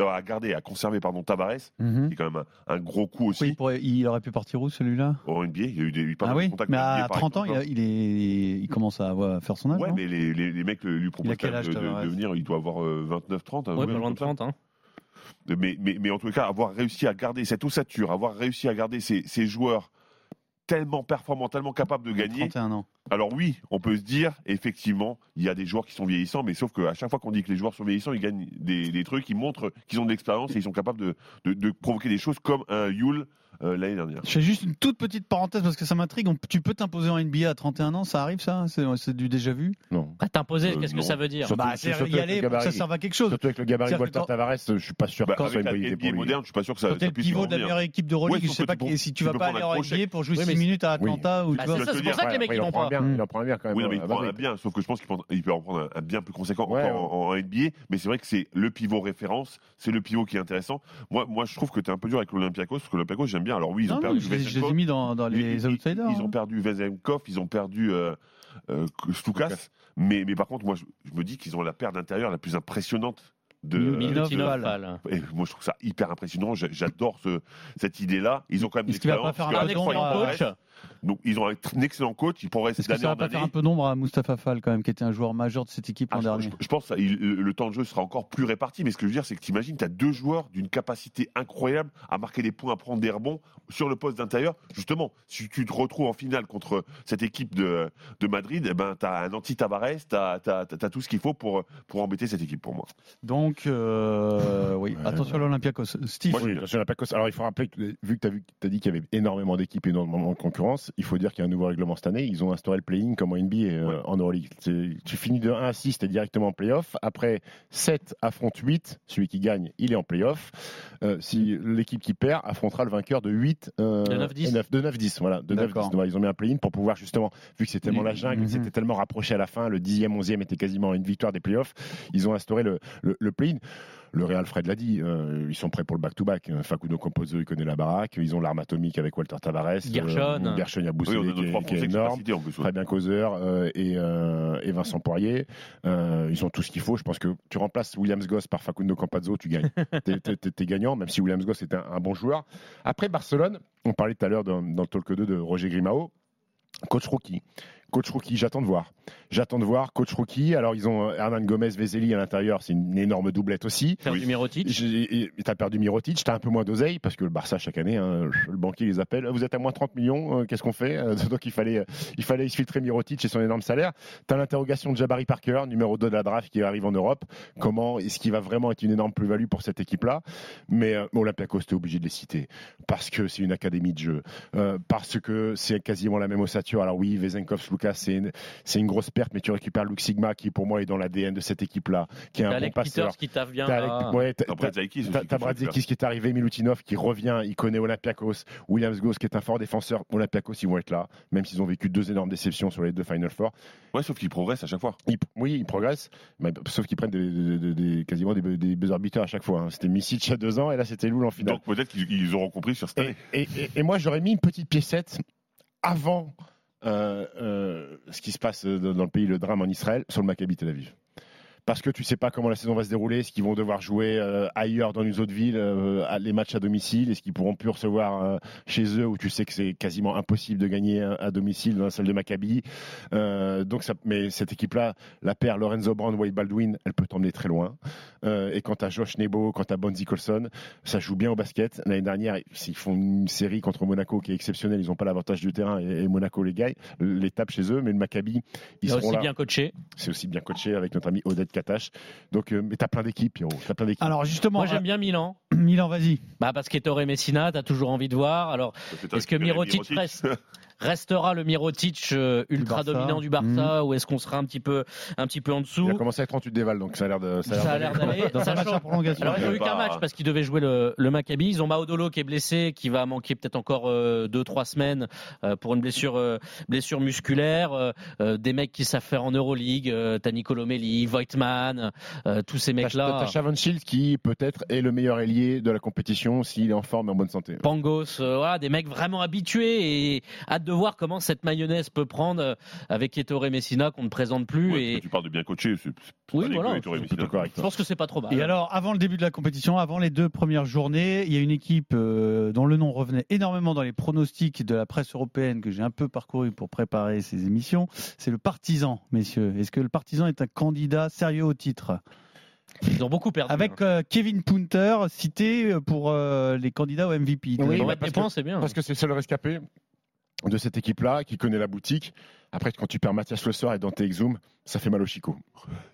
euh, à garder, à conserver pardon Tavares, Mhm. qui est quand même un, un gros coup aussi Oui, il, pourrait- il aurait pu partir où celui-là? Au NBA. Il y a eu des, eu pas Ah mal de contacts mais NBA, à par 30 ans, exemple. a- il est, il commence à avoir- faire son âge. Ouais, mais les, les, les mecs lui proposent de, de venir. Il doit avoir 29-30. Ouais, pas loin de 30. Hein. Mais, mais, mais en tout cas, avoir réussi à garder cette ossature, avoir réussi à garder ces, ces joueurs tellement performants, tellement capables de gagner. 31 ans. Alors oui, on peut se dire, effectivement, il y a des joueurs qui sont vieillissants, mais sauf qu'à chaque fois qu'on dit que les joueurs sont vieillissants, ils gagnent des, des trucs, ils montrent qu'ils ont de l'expérience et ils sont capables de, de, de provoquer des choses comme un Yule l'année dernière. Je fais juste une toute petite parenthèse parce que ça m'intrigue. Tu peux t'imposer en NBA à 31 ans, ça arrive ça? C'est du déjà vu? Non. Ah, T'imposer, Euh, qu'est-ce que ça veut dire? Surtout- Bah, c'est y aller ça serve à quelque chose. Surtout avec le gabarit Walter quand- Tavares, je suis pas sûr Bah, que soit une bonne idée moderne, je suis pas sûr que ça, ça t'es le puisse pivot de la meilleure équipe de Ouais, Euroleague, je sais pas si tu vas pas aller en. NBA pour jouer Oui, 6 mais- minutes à. Atlanta ou Bah, tu vois. c'est ça, pour ça dire, que les mecs ils il en vont pas. bien, il en prend un bien quand même. Oui, mais il à prend 20. un bien, sauf que je pense qu'il il peut en prendre un, bien plus conséquent en, NBA. Mais c'est vrai que c'est le pivot référence, c'est le pivot qui est intéressant. Moi, moi je trouve que tu es un peu dur avec l'Olympiakos, parce que l'Olympiakos, j'aime bien. Alors oui, ils ont Non, perdu je les je les ai Vezenkov. mis dans, dans Ils- les ils, outsiders. ils ont hein. perdu Vezenkov, ils ont perdu euh, euh, Stukas. Mais, mais par contre, moi, je, je me dis qu'ils ont la paire d'intérieur la plus impressionnante de. Milutinov, de- Val. Val. et moi, je trouve ça hyper impressionnant. J'a- J'adore ce- cette idée-là. Ils ont quand même qu'il va pas faire un excellent coach. Donc, ils ont un excellent coach. Ils progressent Est-ce que ça va pas faire un peu d'ombre à Mustapha Fall quand même, qui était un joueur majeur de cette équipe Ah, l'an dernier? je- je pense que le, le temps de jeu sera encore plus réparti, mais ce que je veux dire, c'est que tu imagines, tu as deux joueurs d'une capacité incroyable à marquer des points, à prendre des rebonds sur le poste d'intérieur. Justement, si tu te retrouves en finale contre cette équipe de, de Madrid, eh ben, tu as un anti-Tavares, tu as, tout ce qu'il faut pour, pour embêter cette équipe pour moi. Donc, euh, [LAUGHS] oui, attention à l'Olympiakos. Steve, Moi, je- Pacos. Alors, il faut rappeler que, vu que tu as, dit qu'il y avait énormément d'équipes et énormément de concurrence, il faut dire qu'il y a un nouveau règlement cette année. Ils ont instauré le play-in comme en NBA euh, en Euroleague. C'est- Tu finis de 1 à 6, tu es directement en playoff. Après, 7 affronte 8. Celui qui gagne, il est en playoff. Euh, si l'équipe qui perd affrontera le vainqueur de 8 euh, De 9-10. et 9, de 9-10. Voilà, de 9-10. D'accord. Voilà, ils ont mis un play-in pour pouvoir justement, vu que c'était tellement la jungle, Mhm. c'était tellement rapproché à la fin, le 10e, 11e était quasiment une victoire des playoffs. Ils ont instauré le, le, le play-in. Le Real Fred l'a dit, euh, ils sont prêts pour le back-to-back. Facundo Composo, il connaît la baraque. Ils ont l'arme atomique avec Walter Tavares. Gershon. Euh, Gershon Oui, Yabusele, on a trois qui est énorme. en plus. ouais. Très bien causeur euh, et, euh, et Vincent Poirier. Euh, ils ont tout ce qu'il faut. Je pense que tu remplaces Williams Goss par Facundo Campazzo, tu gagnes. [LAUGHS] T'es- gagnant, même si Williams Goss est un, un bon joueur. Après Barcelone, on parlait tout à l'heure dans, dans le talk 2 de Roger Grimao. Coach rookie. Coach rookie, j'attends de voir. J'attends de voir. Coach rookie. Alors, ils ont euh, Hernan Gomez, Vezeli à l'intérieur. C'est une énorme doublette aussi. Faire du Mirotic? J'ai- et T'as perdu Mirotic, t'as un peu moins d'oseille parce que le Barça chaque année, hein, le banquier les appelle. Vous êtes à moins 30 millions, euh, qu'est-ce qu'on fait Euh, [LAUGHS] Donc il fallait, il fallait exfiltrer Mirotic et son énorme salaire. T'as l'interrogation de Jabari Parker, numéro 2 de la draft qui arrive en Europe. Comment est-ce qu'il va vraiment être une énorme plus-value pour cette équipe-là? Mais euh, Olympiakos, t'es obligé de les citer parce que c'est une académie de jeu, euh, parce que c'est quasiment la même ossature. Alors oui, Vezenkov, Lucas, c'est une, c'est une grosse perte, mais tu récupères Luke Sigma qui pour moi est dans l'ADN de cette équipe-là, qui est un bon passeur. Peters qui taffe bien. T'as ouais, qui est arrivé, Milutinov qui revient, il connaît Olympiakos, Williams Goss qui est un fort défenseur. Olympiakos, ils vont être là, même s'ils ont vécu deux énormes déceptions sur les deux Final Four. Ouais, sauf qu'ils progressent à chaque fois. Ils- oui, ils progressent, mais, sauf qu'ils prennent des, des- des- des- quasiment des, des buzzer beaters à chaque fois. hein. C'était Misic il y a deux ans et là c'était Loul en finale. Donc peut-être qu'ils ils auront compris sur cette année. Et, et- et- et moi, j'aurais mis une petite piécette avant ce qui se passe dans dans le pays, le drame en Israël, sur le Maccabi Tel Aviv. Parce que tu sais pas comment la saison va se dérouler, est-ce qu'ils vont devoir jouer euh, ailleurs dans une autre ville, euh, à- les matchs à domicile, est-ce qu'ils pourront plus recevoir euh, chez eux où tu sais que c'est quasiment impossible de gagner à, à domicile dans la salle de Maccabi. Donc ça, mais cette équipe-là, la paire Lorenzo Brown, Wade Baldwin, elle peut t'emmener très loin. Et quand t'as Josh Nebo, quand t'as Bonzi Colson, ça joue bien au basket. L'année dernière, ils font une série contre Monaco qui est exceptionnelle. Ils n'ont pas l'avantage du terrain et, et Monaco les gagne, les tape chez eux. Mais le Maccabi, ils Il est seront aussi là. bien coaché. C'est aussi bien coaché avec notre ami Odette Katash. Donc, euh, mais t'as plein d'équipes, Pierrot. T'as plein d'équipes. alors justement, Moi j'aime bien Milan. Milan, vas-y. Bah parce qu'Ettore Messina, t'as toujours envie de voir. Alors Est-ce que Mirotic reste- [LAUGHS] restera le Mirotic euh, ultra dominant du Barça ou est-ce qu'on sera un petit peu un petit peu en Il dessous a commencé à être 38 déval, donc ça a l'air de. Ça a l'air d'aller. [LAUGHS] Dans un match en prolongation. Alors, ils ont eu qu'un match parce qu'ils devaient jouer le, le Maccabi. Ils ont Maodolo qui est blessé, qui va manquer peut-être encore 2-3 semaines euh, pour une blessure, euh, blessure musculaire. Euh, euh, des mecs qui savent faire en Euroleague. Euh, T'as Nicolo Melli, Voigtman, euh, tous ces T'as mecs-là. t'as Shields qui peut-être est le meilleur ailier de la compétition s'il est en forme et en bonne santé. Pangos, euh, voilà, des mecs vraiment habitués et à hâte de voir comment cette mayonnaise peut prendre euh, avec Ettore Messina qu'on ne présente plus. Ouais, et Tu parles de bien c'est- c'est Oui, voilà, correct. je pense que c'est pas trop mal. Et alors, avant le début de la compétition, avant les deux premières journées, il y a une équipe euh, dont le nom revenait énormément dans les pronostics de la presse européenne que j'ai un peu parcouru pour préparer ces émissions. C'est le Partisan, messieurs. Est-ce que le Partisan est un candidat sérieux au titre? Ils ont beaucoup perdu. hein. Avec euh, Kevin Punter cité pour euh, les candidats au MVP. Oui, bah, parce que- c'est bien. Parce que c'est le seul rescapé de cette équipe-là qui connaît la boutique. Après, quand tu perds Mathias Le Soir et Dante Exum, ça fait mal au chico.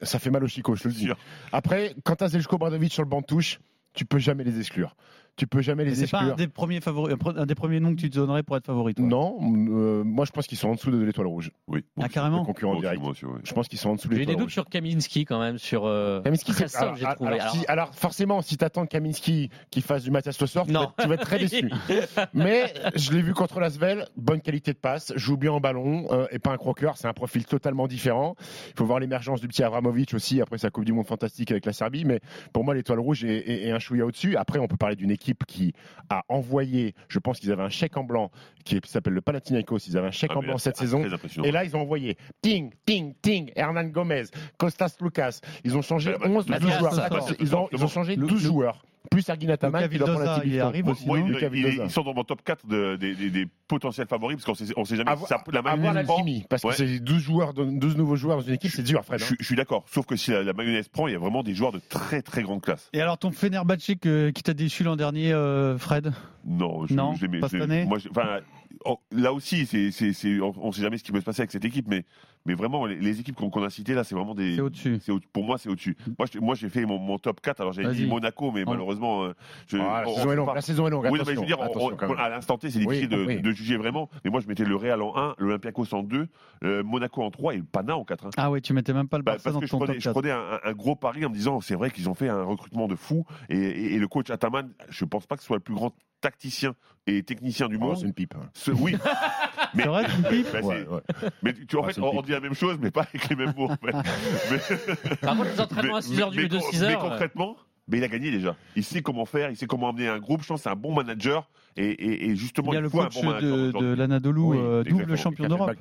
Ça fait mal au chico, je te le dis. Après, quand tu as Zelko Bradovic sur le banc de touche, tu peux jamais les exclure. Tu peux jamais les C'est pas un exclure. des premiers favoris, un des premiers noms que tu te donnerais pour être favori. toi Non, euh, moi je pense qu'ils sont en dessous de l'étoile rouge. Oui. Ah, carrément. concurrent direct. moi aussi, ouais. Je pense qu'ils sont en dessous de J'ai des l'étoile doutes rouge. sur Kaminski quand même, sur. euh, Kaminski, simple, alors, j'ai alors, trouvé. alors, si- alors, forcément, si tu attends Kaminski qui fasse du Mathias Le Soir, tu, vas Non. être- tu vas être très déçu. [LAUGHS] Mais je l'ai vu contre l'Asvel, bonne qualité de passe, joue bien en ballon euh, et pas un croqueur, c'est un profil totalement différent. Il faut voir l'émergence du petit Avramovic aussi après sa Coupe du Monde fantastique avec la Serbie, mais pour moi l'étoile rouge est, est- est un chouïa au-dessus. Après, on peut parler d'une équipe qui a envoyé, je pense qu'ils avaient un chèque en blanc qui s'appelle le Panathinaikos, ils avaient un chèque Ah, en blanc là, cette saison. Et là, ils ont envoyé Ting, Ting, Ting, Hernan Gomez, Costas Lucas. Ils ont changé Ouais, bah, 11 Mathias, joueurs. Ils ont, ils ont Fortement. changé Le- 12 le- joueurs. Plus Ergin Ataman Luka qui doit prendre la Vildoza, il arrive aussi, moi, non il- Lucas il- Vildoza. ils sont dans mon top 4 de- des, des- des potentiels favoris parce qu'on sait, on sait jamais. Avoir, ça, la avoir mayonnaise prend. parce que c'est 12, joueurs, 12 nouveaux joueurs dans une équipe, c'est dur, Fred. Je, hein. suis- je suis d'accord. Sauf que si la, la mayonnaise prend, il y a vraiment des joueurs de très très grande classe. Et alors, ton Fenerbahçe que- qui t'a déçu l'an dernier, euh, Fred? Non, je, Non, je pas cette année? moi, je- enfin, oh, là aussi, c'est, c'est, c'est- on ne sait jamais ce qui peut se passer avec cette équipe, mais, mais vraiment, les, les équipes qu'on, a citées là, c'est vraiment des. C'est au-dessus. au- pour moi, c'est au-dessus. Moi, je- moi, j'ai fait mon, mon top 4. Alors, j'avais dit. Monaco, mais malheureusement, euh, je, Ah, la, on- on saison est sait longue, pas. la saison est longue. Oui, non, mais attention, je veux dire, on- à l'instant T, c'est difficile Oui, de, oui. de juger vraiment. Mais moi, je mettais le Real en 1, l'Olympiakos en 2, euh, Monaco en 3 et le Pana en 4. hein. Ah ouais, tu mettais même pas le Bah, Barça parce dans que je ton top prenais, je 4. prenais un, un gros pari en me disant c'est vrai qu'ils ont fait un recrutement de fou et, et- et le coach Ataman, je pense pas que ce soit le plus grand tacticien et technicien du Oh, monde. c'est une pipe. hein. Ce- oui, [LAUGHS] mais, C'est vrai, c'est une pipe [LAUGHS] bah, c'est- Ouais, ouais. mais tu, en fait, on. Dit la même chose, mais pas avec les mêmes mots. Mais, [LAUGHS] mais- Par contre, les entraînements à 6h du mais- lieu de mais- 6h. mais concrètement, mais il a gagné déjà. Il sait comment faire, il sait comment amener un groupe. Je pense que c'est un bon manager et, et- et justement, Il y a il le faut un coach bon manager. de, de l'Anadolu, Oui, euh, double champion d'Europe.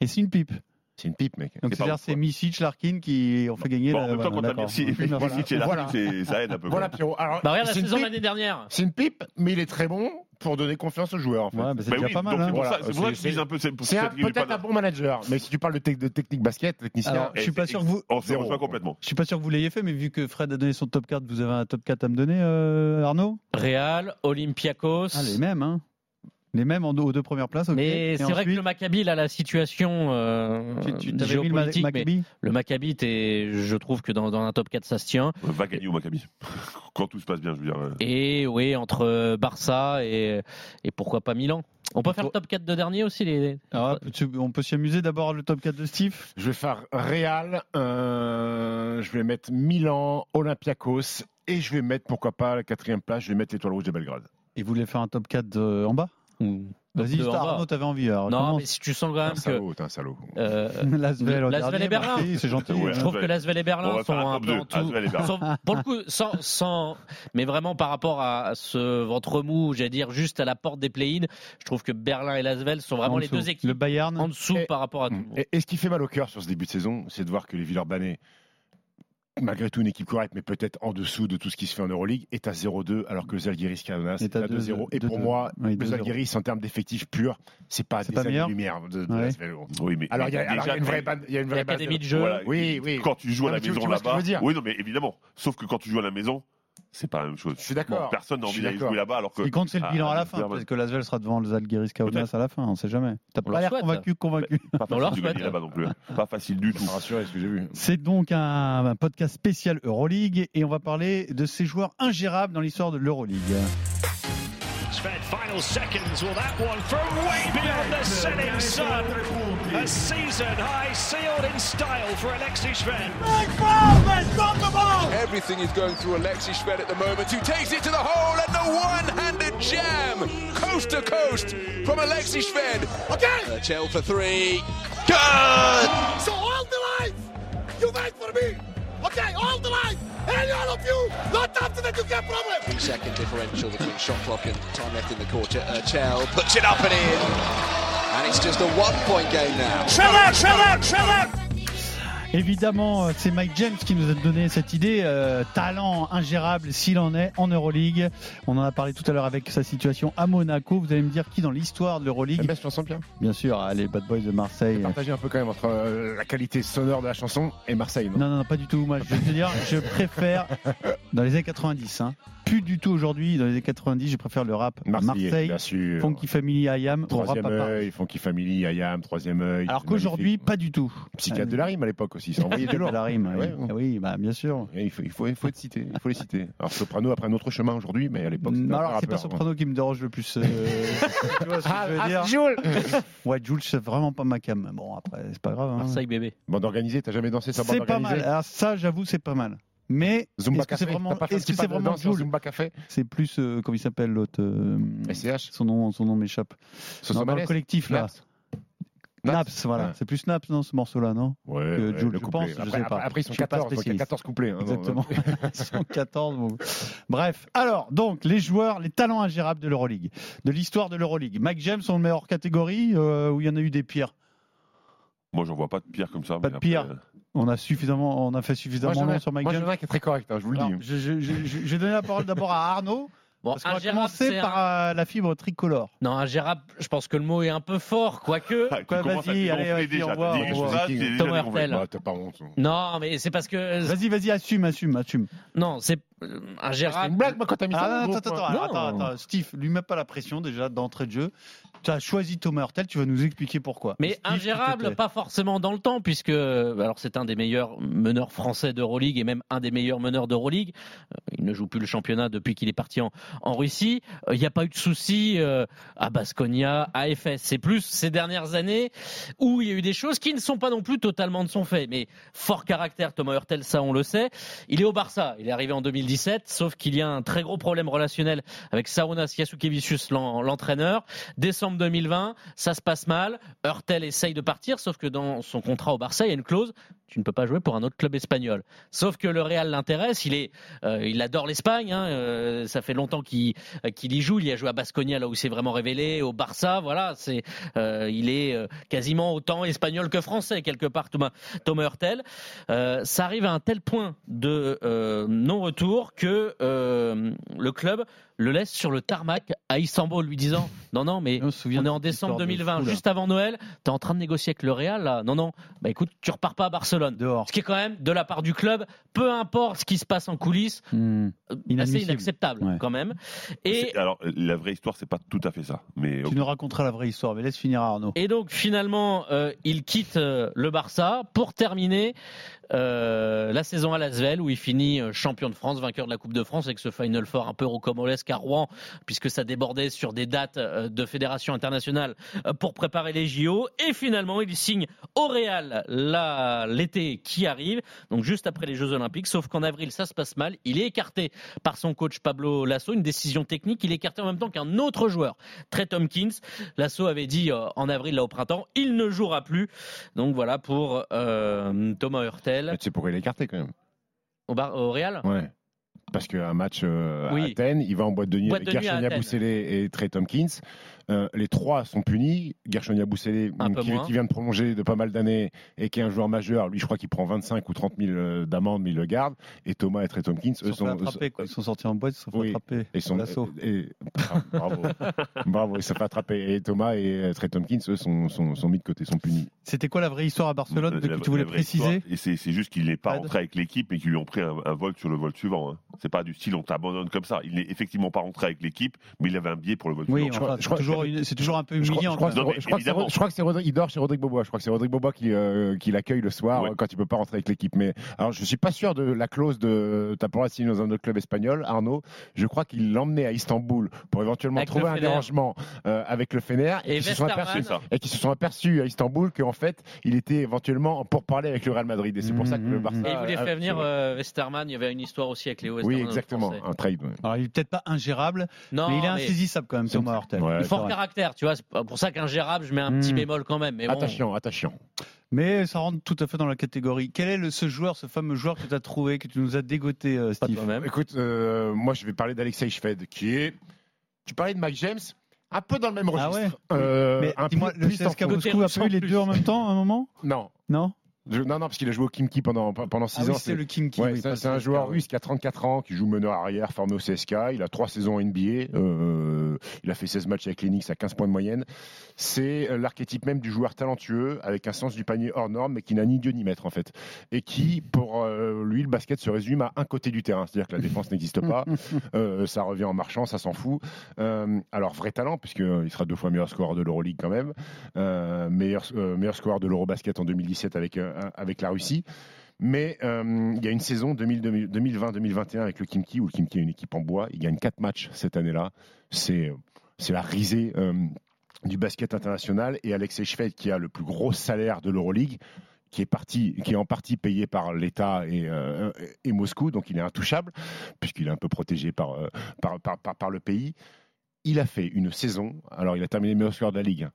Et c'est une pipe. C'est une pipe, mec. Donc C'est c'est-à-dire c'est Misic, Larkin qui ont fait gagner Bon, la. en même temps, voilà, quand t'as. [LAUGHS] Mircic et Larkin, ça aide un peu. Voilà. Pierrot. Alors, Bah, regarde la saison l'année dernière. C'est une pipe, mais il est très bon pour donner confiance aux joueurs. En fait. Ouais, bah, c'est Bah déjà oui, pas mal. hein. c'est pour Voilà, ça- c'est pour ça que je vise un peu C'est peut-être un bon manager, mais si tu parles de, tec- de technique basket, technicien, Alors, je suis pas sûr que vous. On se Zéro. rejoint complètement. Je suis pas sûr que vous l'ayez fait, mais vu que Fred a donné son top 4, vous avez un top 4 à me donner, euh, Arnaud? Real, Olympiakos. Ah, les mêmes, hein. Les mêmes en deux, aux deux premières places. ok. Mais Et c'est vrai que le Maccabi, là, la situation euh, tu, tu t'avais mis le Ma- géopolitique, mais Maccabi le Maccabi, je trouve que dans, dans un top 4, ça se tient. Va gagner au Maccabi. [LAUGHS] Quand tout se passe bien, je veux dire. euh, Et oui, entre Barça et, et pourquoi pas Milan. On peut faire le top 4 de dernier aussi les... Tu- on peut s'y amuser d'abord le top 4 de Steve je vais faire Real, euh, je vais mettre Milan, Olympiakos, et je vais mettre, pourquoi pas, la quatrième place, je vais mettre l'étoile rouge de Belgrade. Et vous voulez faire un top 4 euh, en bas? Ou- Vas-y. Arnaud, t'avais envie. Alors, Non, mais si tu sens quand même Un que... salaud, t'es un salaud. euh, [LAUGHS] Lasvel, et Berlin. c'est gentil. Ouais. je trouve que Lasvel et Berlin sont un un peu 2. en. Sont- pour le coup, sans, sans, mais vraiment par rapport à, ce ventre mou, j'allais dire juste à la porte des play-in, je trouve que Berlin et Lasvel sont vraiment En les deux équipes Le Bayern. en dessous Et- par rapport à tout le monde. Et, et ce qui fait mal au cœur sur ce début de saison, c'est de voir que les Villeurbanais, malgré tout une équipe correcte, mais peut-être en dessous de tout ce qui se fait en Euroleague, est à 0-2, alors que le Zalgiris Kaunas Est à à 2-0. Et 2-2. pour moi, Oui, le 2-0. Zalgiris, en termes d'effectifs purs, c'est pas des pas meilleur années-lumière de, de Ouais. Lasvel. Oui, mais Alors, il y a, une vraie, il y a une vraie base L'académie de- jeu. Voilà, Oui, oui. Quand tu joues à la maison là-bas. Oui, non, mais évidemment. Sauf que quand tu joues à la maison, c'est pas la même chose. Je suis d'accord. Bon, personne n'a envie d'aller jouer là-bas alors que. Ce qui compte, c'est le Ah, bilan à la fin. Peut-être que Lasvel sera devant le Zalgiris Kaunas à la fin, on sait jamais. T'as pas l'air convaincu, convaincu. Pas facile de là-bas non plus. hein. Pas facile du tout. Ça rassurer ce que j'ai vu. C'est donc un, un podcast spécial Euroleague et on va parler de ces joueurs ingérables dans l'histoire de l'Euroleague. Sven, final seconds. Will that one from way beyond the setting sun? A season high sealed in style for Alexei Sven. Everything is going through Alexi Shved at the moment, who takes it to the hole and the one-handed jam, coast to coast from Alexi Shved. Okay. Chell for three. Good. So hold the line! You wait for me! Okay, all the life, Any all of you! Not after that you get problem! Three second differential between shot clock and time left in the quarter. Chell puts it up and in. And it's just a one-point game now. Shut up, shut up, shut up! Évidemment, euh, c'est Mike James qui nous a donné cette idée. euh, talent ingérable s'il en est en Euroleague. On en a parlé tout à l'heure avec sa situation à Monaco. Vous allez me dire qui dans l'histoire de l'Euroleague La best chanson, Pierre Bien sûr, ah, les Bad Boys de Marseille. Partagez un peu quand même entre euh, la qualité sonore de la chanson et Marseille, non Non, non, non, pas du tout. Moi, je vais te dire, je préfère dans les années 90. Hein. Plus du tout aujourd'hui. Dans les années 90, je préfère le rap Marseille, bien sûr. Funky Family, IAM, Troisième œil, Funky Family, Ayam, troisième œil. Alors qu'aujourd'hui, pas du tout. Psychiatre de la rime à l'époque aussi, ça envoyait [LAUGHS] de lourd. la rime. Ouais, oui. ouais. oui, bah, bien sûr. Il faut, il, faut, il faut être cité, il faut les citer. Alors Soprano a pris un autre chemin aujourd'hui, mais à l'époque c'était alors, c'est pas. Soprano qui me dérange le plus. euh, [LAUGHS] tu vois ce que Ah, je veux ah, dire Jules Ouais, Jules, c'est vraiment pas ma cam. Bon, après, c'est pas grave. hein. Marseille bébé. Bande organisée, t'as jamais dansé sur bande C'est pas organisée mal. Alors, ça, j'avoue, c'est pas mal. Mais Zumba est-ce que c'est vraiment, est-ce que c'est vraiment Jules Zumba Café C'est plus, euh, comment il s'appelle l'autre euh, SCH Son nom, son nom m'échappe. Non, dans le collectif là. Naps Naps, voilà. Ouais. C'est plus Naps, non, ce morceau-là, non Ouais, Que ouais, Jules, le je couplet. pense, je après, sais pas. après, après, ils sont Je suis pas 14, donc il y a spécialiste. 14 couplets. hein, non, Exactement. 114. bon. [LAUGHS] Bref, alors, donc, les joueurs, les talents ingérables de l'Euroleague, de l'histoire de l'Euroleague. Mike James, on le met hors catégorie, euh, où il y en a eu des pires? Moi, j'en vois pas de pire comme ça. Pas de pire. Euh, On a suffisamment, on a fait Moi, suffisamment long sur Mike moi, James. un qui est très correct, hein, je vous le Alors, dis. vais donner la parole d'abord à Arnaud. [LAUGHS] Bon, Parce qu'on va commencer par un- euh, la fibre tricolore. Non, ingérable, je pense que le mot est un peu fort, quoique. ah, Quoi, vas-y, allez, déjà. on voit, on voit. Thomas. Hurtel. Non, mais c'est parce que. Vas-y, vas-y, assume, assume, assume. Non, c'est euh, C'est ingérable. une blague, moi, quand t'as mis ça. Ah, attends, attends, attends, Steve, lui mets pas la pression déjà d'entrée de jeu. Tu as choisi Thomas Hurtel, tu vas nous expliquer pourquoi. Mais Steve, ingérable, pas forcément dans le temps, puisque alors c'est un des meilleurs meneurs français d'Euroleague et même un des meilleurs meneurs d'Euroleague. Euh, Il ne joue plus le championnat depuis qu'il est parti en, en Russie. Euh, Il n'y a pas eu de soucis euh, à Basconia, à FS. C'est plus ces dernières années où il y a eu des choses qui ne sont pas non plus totalement de son fait. Mais fort caractère, Thomas Hurtel, ça on le sait. Il est au Barça. Il est arrivé en 2017, sauf qu'il y a un très gros problème relationnel avec Saunas Yasukevicius, l'en- l'entraîneur. Décembre 2020, ça se passe mal. Hurtel essaye de partir, sauf que dans son contrat au Barça, il y a une clause tu ne peux pas jouer pour un autre club espagnol. Sauf que le Real l'intéresse, il euh, il adore l'Espagne. hein, euh, ça fait longtemps qu'il euh, qu'il y joue. Il y a joué à Basconia là où c'est vraiment révélé, au Barça. Voilà, c'est, il est quasiment autant espagnol que français quelque part. Thomas, Thomas Hurtel. Ça arrive à un tel point de non-retour que le club le laisse sur le tarmac à Istanbul, lui disant [LAUGHS] non non mais souviens on est en décembre histoire de 2020, fou, là. juste avant Noël. T'es en train de négocier avec le Real là Non non. Bah écoute, tu repars pas à Barcelone. Dehors. Ce qui est quand même de la part du club, peu importe ce qui se passe en coulisses, Hmm. euh, assez inacceptable Ouais. quand même. Et Alors, la vraie histoire, c'est pas tout à fait ça. Mais Tu nous raconteras la vraie histoire, mais laisse finir Arnaud. Et donc finalement, euh, il quitte euh, le Barça pour terminer euh, la saison à Lasvel où il finit champion de France, vainqueur de la Coupe de France avec ce Final Four un peu rocambolesque à Rouen puisque ça débordait sur des dates euh, de fédération internationale euh, pour préparer les JO. Et finalement, il signe au Real l'été qui arrive, donc juste après les Jeux Olympiques. Sauf qu'en avril, ça se passe mal. Il est écarté par son coach Pablo Lasso, une décision technique. Il est écarté en même temps qu'un autre joueur, Trey Tompkins. Lasso avait dit euh, en avril, là au printemps, il ne jouera plus. Donc voilà pour euh, Thomas Hurtel Mais tu sais pourquoi il est écarté quand même au, Bar- au Real? Ouais. Parce qu'un match euh, à. Athènes, il va en boîte de nuit Boîte avec Gershon. Yabusele et Trey Tompkins. Euh, les trois sont punis. Gershon peu qui, vient de prolonger de pas mal d'années et qui est un joueur majeur, lui je crois qu'il prend 25 ou 30 000 euh, d'amende, mais il le garde. Et Thomas et Trey Tompkins, Ils eux sont sont, attraper, quoi. Ils sont sortis en boîte, ils se sont fait Oui. attraper. et sont L'assaut. et- ah, bravo, [LAUGHS] bravo, ils se sont fait attraper. Et Thomas et euh, Trey Tompkins, eux, sont, sont, sont mis de côté, sont punis. C'était quoi la vraie histoire à Barcelone La- que tu voulais préciser histoire, Et c'est juste qu'il n'est pas rentré avec l'équipe, mais qu'ils lui ont pris un, un vol sur le vol suivant. hein. C'est pas du style on t'abandonne comme ça. Il n'est effectivement pas rentré avec l'équipe, mais il avait un billet pour le vol Oui, suivant. enfin, je crois- c'est toujours, c'est toujours un peu Je crois, humiliant. je crois je crois que c'est- évidemment. je crois que c'est Rodri- il dort chez Rodrigue Bobois. Je crois que c'est Rodrigue Bobois qui, euh, qui l'accueille le soir Ouais. quand il peut pas rentrer avec l'équipe. Mais alors, je suis pas sûr de la clause de t'as pas signer dans un autre club espagnol, Arnaud. Je crois qu'il l'emmenait à Istanbul pour éventuellement Avec trouver un dérangement euh, avec le Fener Et qui se sont aperçus et qui se sont aperçus à Istanbul qu'en fait il était éventuellement pour parler avec le Real Madrid. Et c'est pour ça que le Mhm. Barça. Et il voulait a- faire venir euh, Westerman. Il y avait une histoire aussi avec Léo Westerman. Oui, exactement, un trade. ouais. Alors, il est peut-être pas ingérable, Non, mais il est mais insaisissable quand même, Thomas. Ouais, il est Vrai. caractère, tu vois. C'est pour ça qu'ingérable, je mets un petit Hmm. bémol quand même. Mais bon. Attachant, attachant. Mais ça rentre tout à fait dans la catégorie. Quel est le, ce joueur, ce fameux joueur que tu as trouvé, que tu nous as dégoté, euh, Pas Steve. Écoute, euh, moi je vais parler d'Alexei Shved, qui est. Tu parlais de Mike James. Un peu dans le même Ah registre. ouais Euh, Mais dis-moi, le CSKA. Moscou a pas eu les deux en même temps à un moment Non. Non non, non, parce qu'il a joué au Kimki pendant, pendant 6 Ah oui, ans. c'est le Kimki, Ouais, oui, c'est- un joueur russe qui a 34 ans, qui joue meneur arrière, formé au CSK. Il a 3 saisons en NBA. Euh, il a fait 16 matchs avec l'Enix à 15 points de moyenne. C'est euh, l'archétype même du joueur talentueux, avec un sens du panier hors norme, mais qui n'a ni Dieu ni maître, en fait. Et qui, pour euh, lui, le basket se résume à un côté du terrain. C'est-à-dire que la défense n'existe pas. [LAUGHS] Euh, ça revient en marchant, ça s'en fout. Alors, vrai talent, puisqu'il sera deux fois meilleur scoreur de l'Euroleague quand même. Meilleur, meilleur scoreur de l'Eurobasket en 2017 avec, avec la Russie. Mais euh, il y a une saison 2000 2020-2021 avec le Kimki, où le Kimki est une équipe en bois. Il gagne 4 matchs cette année-là. C'est la risée euh, du basket international. Et Alexei Shved, qui a le plus gros salaire de l'Euroleague, qui est, en partie payé par l'État et, euh, Moscou, donc il est intouchable, puisqu'il est un peu protégé euh, par, par le pays. Il a fait une saison, alors il a terminé meilleur score de la Ligue, hein,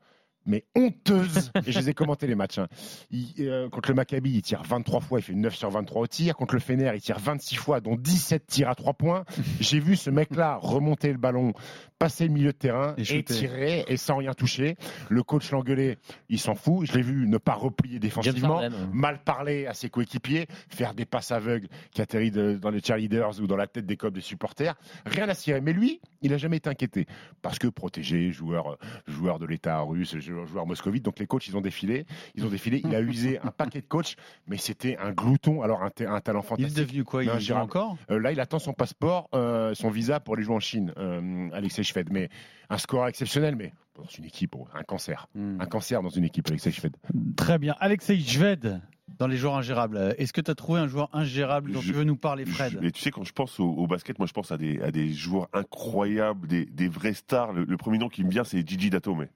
mais honteuse. Et je les ai commentés les matchs. hein. Il- euh, contre le Maccabi, il tire 23 fois, il fait 9 sur 23 au tir. Contre le Fener, il tire 26 fois, dont 17 tirs à 3 points. J'ai vu ce mec-là remonter le ballon, passer le milieu de terrain Et tirer et sans rien toucher. Le coach l'engueulait, il s'en fout. Je l'ai vu ne pas replier défensivement, mal parler à ses coéquipiers, faire des passes aveugles qui atterrissent dans les cheerleaders ou dans la tête des copes des supporters. Rien à cirer. Mais lui, il n'a jamais été inquiété parce que protégé, joueur, joueur de l'État russe, joueur joueur moscovite. Donc les coachs, ils ont défilé. Ils ont défilé. Il a [LAUGHS] usé un paquet de coachs, mais c'était un glouton. Alors un, ta- un talent Il est fantastique. devenu quoi? Il joue encore? Euh, là, il attend son passeport, euh, son visa pour aller jouer en Chine, euh, Alexei Shved. Mais un score exceptionnel, mais dans une équipe, oh, un cancer. Hmm. Un cancer dans une équipe, Alexei Shved. Très bien. Alexei Jved, dans les joueurs ingérables. Est-ce que tu as trouvé un joueur ingérable dont Je- tu veux nous parler, Je- Fred Et tu sais, quand je pense au, au basket, moi je pense à des, à des joueurs incroyables, des, des vrais stars. Le, le premier nom qui me vient, c'est Gigi Datome.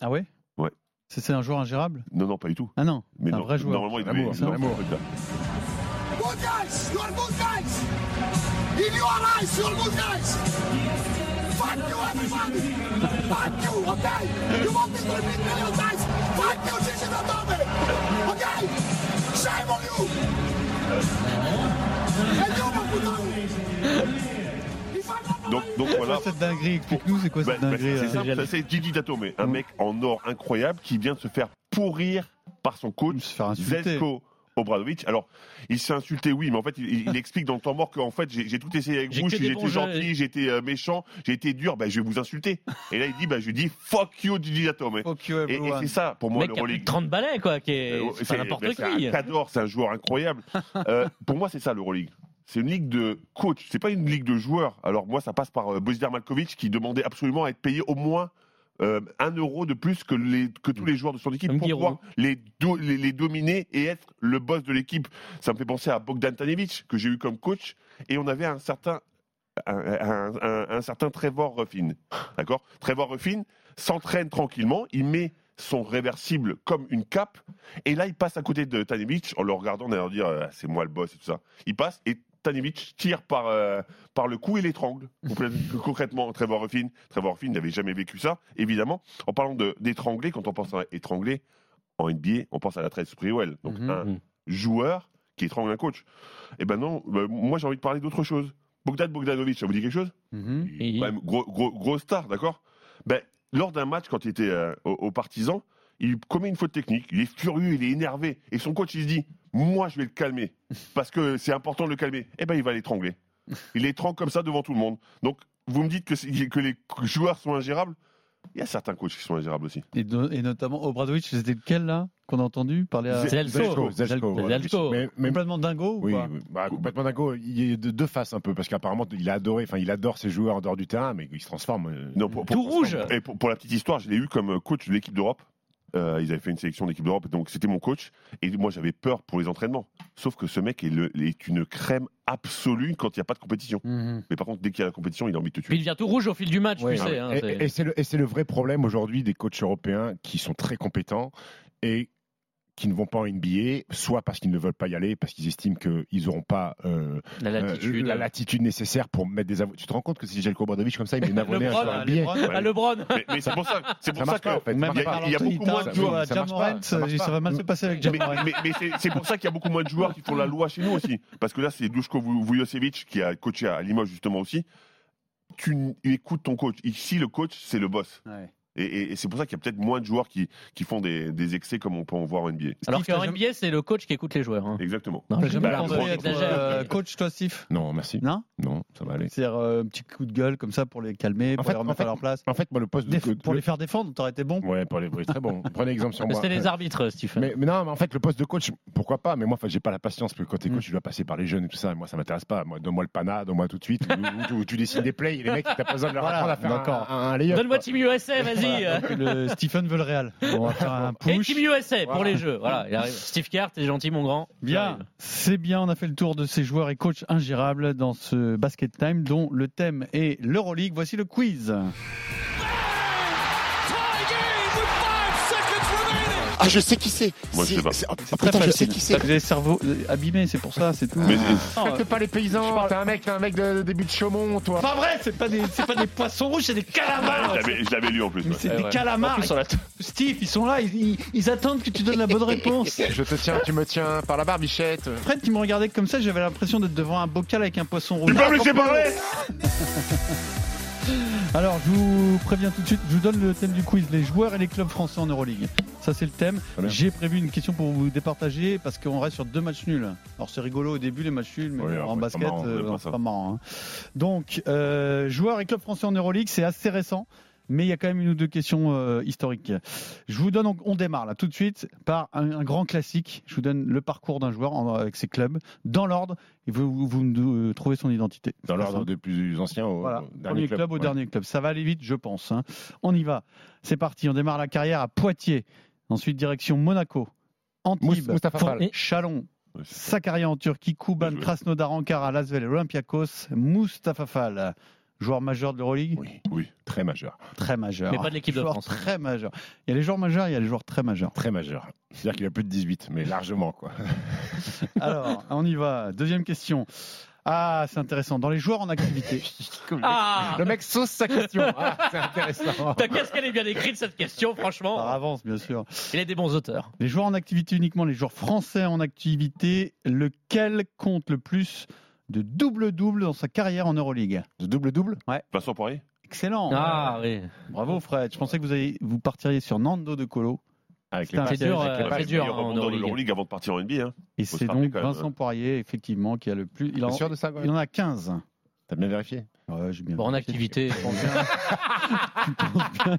Ah ouais? Ouais. C'est c'est un joueur ingérable? Non, non, pas du tout. Ah non, Mais un non, vrai joueur. Normalement, il Un devait. amour, non, un amour. truc-là. Good guys, you're good guys. In your eyes, you're good guys. Fuck you, everybody. Fuck you, okay? You want me to repeat million times? Fuck you, Gigi. Okay? Shame on you. And you, Mapudano. Donc, donc C'est voilà. quoi cette dinguerie Explique-nous, c'est quoi cette bah, dinguerie c'est c'est Gigi Datome, un mec en or incroyable qui vient de se faire pourrir par son coach. Zelko Obradovic. Alors, il s'est insulté, oui, mais en fait, il, il explique dans le temps mort qu'en fait, j'ai tout essayé avec vous, jeux. gentil, j'ai été euh, méchant, j'ai été dur, bah, je vais vous insulter. Et là, il dit, bah, je dis fuck you, Gigi Datome. Fuck you, Et, et c'est ça, pour moi, mec qui a plus de l'Euroleague. 30 balais, quoi, qui est, Euh, c'est n'importe mais c'est qui. un c'est un joueur incroyable. [LAUGHS] Euh, pour moi, c'est ça l'Euroleague. C'est une ligue de coach, c'est pas une ligue de joueurs. Alors moi, ça passe par euh, Bozidar Malkovic qui demandait absolument à être payé au moins euh, un euro de plus que, les, que tous les joueurs de son équipe pour pouvoir les, do- les, les dominer et être le boss de l'équipe? Ça me fait penser à Bogdan Tanevich que j'ai eu comme coach et on avait un certain un, un- un- un certain Trevor Ruffin. D'accord? Trevor Ruffin s'entraîne tranquillement, il met son réversible comme une cape, et là il passe à côté de Tanevich en le regardant en allant dire euh, c'est moi le boss et tout ça. Il passe et Tanevich tire par, euh, par le cou et l'étrangle. [LAUGHS] Concrètement, Trevor Ruffin, Trevor Ruffin n'avait jamais vécu ça, évidemment. En parlant d'étrangler, quand on pense à étrangler en NBA, on pense à la Trace Sprewell. Donc Mhm. un joueur qui étrangle un coach. Eh ben non, bah, moi j'ai envie de parler d'autre chose. Bogdan Bogdanovic, ça vous dit quelque chose? Mhm. Même gros, gros, gros star, d'accord? Ben, Lors d'un match, quand il était euh, au, au Partizan, il commet une faute technique, il est furieux, il est énervé, et son coach il se dit Moi je vais le calmer, parce que c'est important de le calmer. Eh ben il va l'étrangler. Il l'étrangle comme ça devant tout le monde. Donc vous me dites que, que les joueurs sont ingérables Il y a certains coachs qui sont ingérables aussi. Et, no- et notamment Obradovic, c'était lequel là qu'on a entendu parler à Zelko. Zelko, Zelko. Mais- mais- complètement dingo ou Oui, pas. Bah, complètement dingo. Il est de deux faces un peu, parce qu'apparemment, il a adoré, enfin, il adore ses joueurs en dehors du terrain, mais il se transforme. euh, Non, pour, Tout rouge. Et pour, pour la petite histoire, je l'ai eu comme coach de l'équipe d'Europe. Euh, ils avaient fait une sélection d'équipe d'Europe, donc c'était mon coach. Et moi, j'avais peur pour les entraînements. Sauf que ce mec est, le- est une crème absolue quand il n'y a pas de compétition. Mhm. Mais par contre, dès qu'il y a la compétition, il a envie de te tuer. il devient tout rouge au fil du match, Ouais. tu sais. hein, Et- c'est- et et c'est le, et c'est le vrai problème aujourd'hui des coachs européens qui sont très compétents et qui ne vont pas en NBA, soit parce qu'ils ne veulent pas y aller, parce qu'ils estiment qu'ils n'auront pas euh, la euh, latitude. la latitude nécessaire pour mettre des avo- Tu te rends compte que si Jelko Obradovic comme ça, il met Navonnet un Lebron, joueur hein, NBA Lebron. Ah, Mais, mais c'est pour ça, c'est pour ça, que pas, en fait. Même Il y a- par il y a beaucoup moins de joueurs. ou à Ça Jamorant, va mal se passer avec mais, Jamorant. mais- mais c'est- c'est pour ça qu'il y a beaucoup moins de joueurs qui font la loi chez nous aussi. Parce que là, c'est Dushko Vujosevic qui a coaché à Limoges justement aussi. tu écoutes ton coach. Ici, le coach, c'est le boss. Ouais. Et, et- et c'est pour ça qu'il y a peut-être moins de joueurs qui, qui font des, des excès comme on peut en voir en NBA. Alors qu'en NBA, c'est le coach qui écoute les joueurs. hein. Exactement. Non, jamais Bah, être exagère. euh, coach, toi, Steve? Non, merci. Non? Non, ça va aller. C'est-à-dire euh, un petit coup de gueule comme ça pour les calmer, pour fait- les remettre en fait- à leur place. En fait, moi, le poste de. Déf- pour les faire défendre, t'aurais été bon. Ouais, pour les. oui, très bon. [LAUGHS] Prenez exemple sur Mais moi. C'était les arbitres, Stephen. Mais, mais non, mais en fait, le poste de coach, pourquoi pas? Mais moi, j'ai pas la patience, parce que quand t'es Mm. coach, tu dois passer par les jeunes et tout ça. Moi, ça m'intéresse pas. Moi, donne-moi le pana, donne-moi tout de suite. ou, tu dessines des plays, les mecs, t'as pas besoin de leur apprendre à faire d'accord. un, un, un layup, Donne-moi. Team USA, vas-y. Euh. Le [LAUGHS] Stephen veut le Real. On va faire un Et push. Team USA pour Voilà. les jeux. Voilà, il arrive. Steve Kerr, t'es gentil, mon grand. Bien, c'est bien, on a fait le tour de ces joueurs et coachs ingérables dans ce Basket Time dont le thème est l'Euroleague. Voici le quiz. Ah, je sais qui c'est. Moi, je sais pas. C'est- ah, putain, je sais qui c'est. Vous avez le cerveau abîmé, c'est pour ça, c'est tout. Mais- Non, Faites pas les paysans, t'es un mec, t'es un mec de début de Chaumont, toi. pas vrai, c'est pas des, c'est pas des poissons rouges, c'est des calamars. Je l'avais- lu en plus. C'est des calamars. Steve, ils sont là, ils, attendent que tu donnes la bonne réponse. [LAUGHS] Je te tiens, tu me tiens par la barbichette. Fred qui me regardait comme ça, j'avais l'impression d'être devant un bocal avec un poisson rouge. Tu peux me laisser parler [LAUGHS] Alors, je vous préviens tout de suite, je vous donne le thème du quiz, les joueurs et les clubs français en Euroleague. Ça, c'est le thème. J'ai prévu une question pour vous départager parce qu'on reste sur deux matchs nuls. Alors, c'est rigolo au début, les matchs nuls, mais Oui, en basket, c'est pas marrant, euh, pas marrant. hein. Donc, euh, joueurs et clubs français en Euroleague, c'est assez récent. Mais il y a quand même une ou deux questions euh, historiques. Je vous donne, on démarre là tout de suite par un, un grand classique. Je vous donne le parcours d'un joueur en- avec ses clubs dans l'ordre et vous, vous, vous me trouvez son identité. Dans l'ordre des plus anciens au Voilà, au premier club, au ouais. dernier club. Ça va aller vite, je pense. hein. On y va. C'est parti. On démarre la carrière à Poitiers. Ensuite, direction Monaco, Antibes. Chalon, sa carrière en Turquie, joué. Krasnodar, Ankara, Lasvel, Olympiakos, Mustafa Fall. Joueur majeur de l'Euroleague? Oui, Oui. très majeur. Très majeur. Mais pas de l'équipe de France. Très majeur. Il y a les joueurs majeurs, il y a les joueurs très majeurs. Très majeur. C'est-à-dire qu'il a plus de 18, mais largement, quoi. [LAUGHS] Alors, on y va. Deuxième question. Ah, c'est intéressant. Dans les joueurs en activité. [LAUGHS] Ah Le mec sauce sa question. Ah, c'est intéressant. [LAUGHS] T'as qu'est-ce qu'elle est bien écrite cette question, Par franchement. avance, bien sûr. Il a des bons auteurs. Les joueurs en activité uniquement, les joueurs français en activité, lequel compte le plus de double-double dans sa carrière en Euroleague De double-double? Vincent Poirier? Excellent. Ah oui. Bravo Fred. Je pensais que vous, avez, vous partiriez sur Nando de Colo. Avec les C'est dur, euh, c'est dur Il hein, en Euroleague. l'Euroleague avant de partir en NBA. Hein. Et c'est donc même, Vincent ouais. Poirier, effectivement, qui a le plus. Il en, sûr de ça, il en a 15. T'as bien vérifié? Ouais, j'ai bien Bon, en activité. Tu penses bien- [LAUGHS] tu penses bien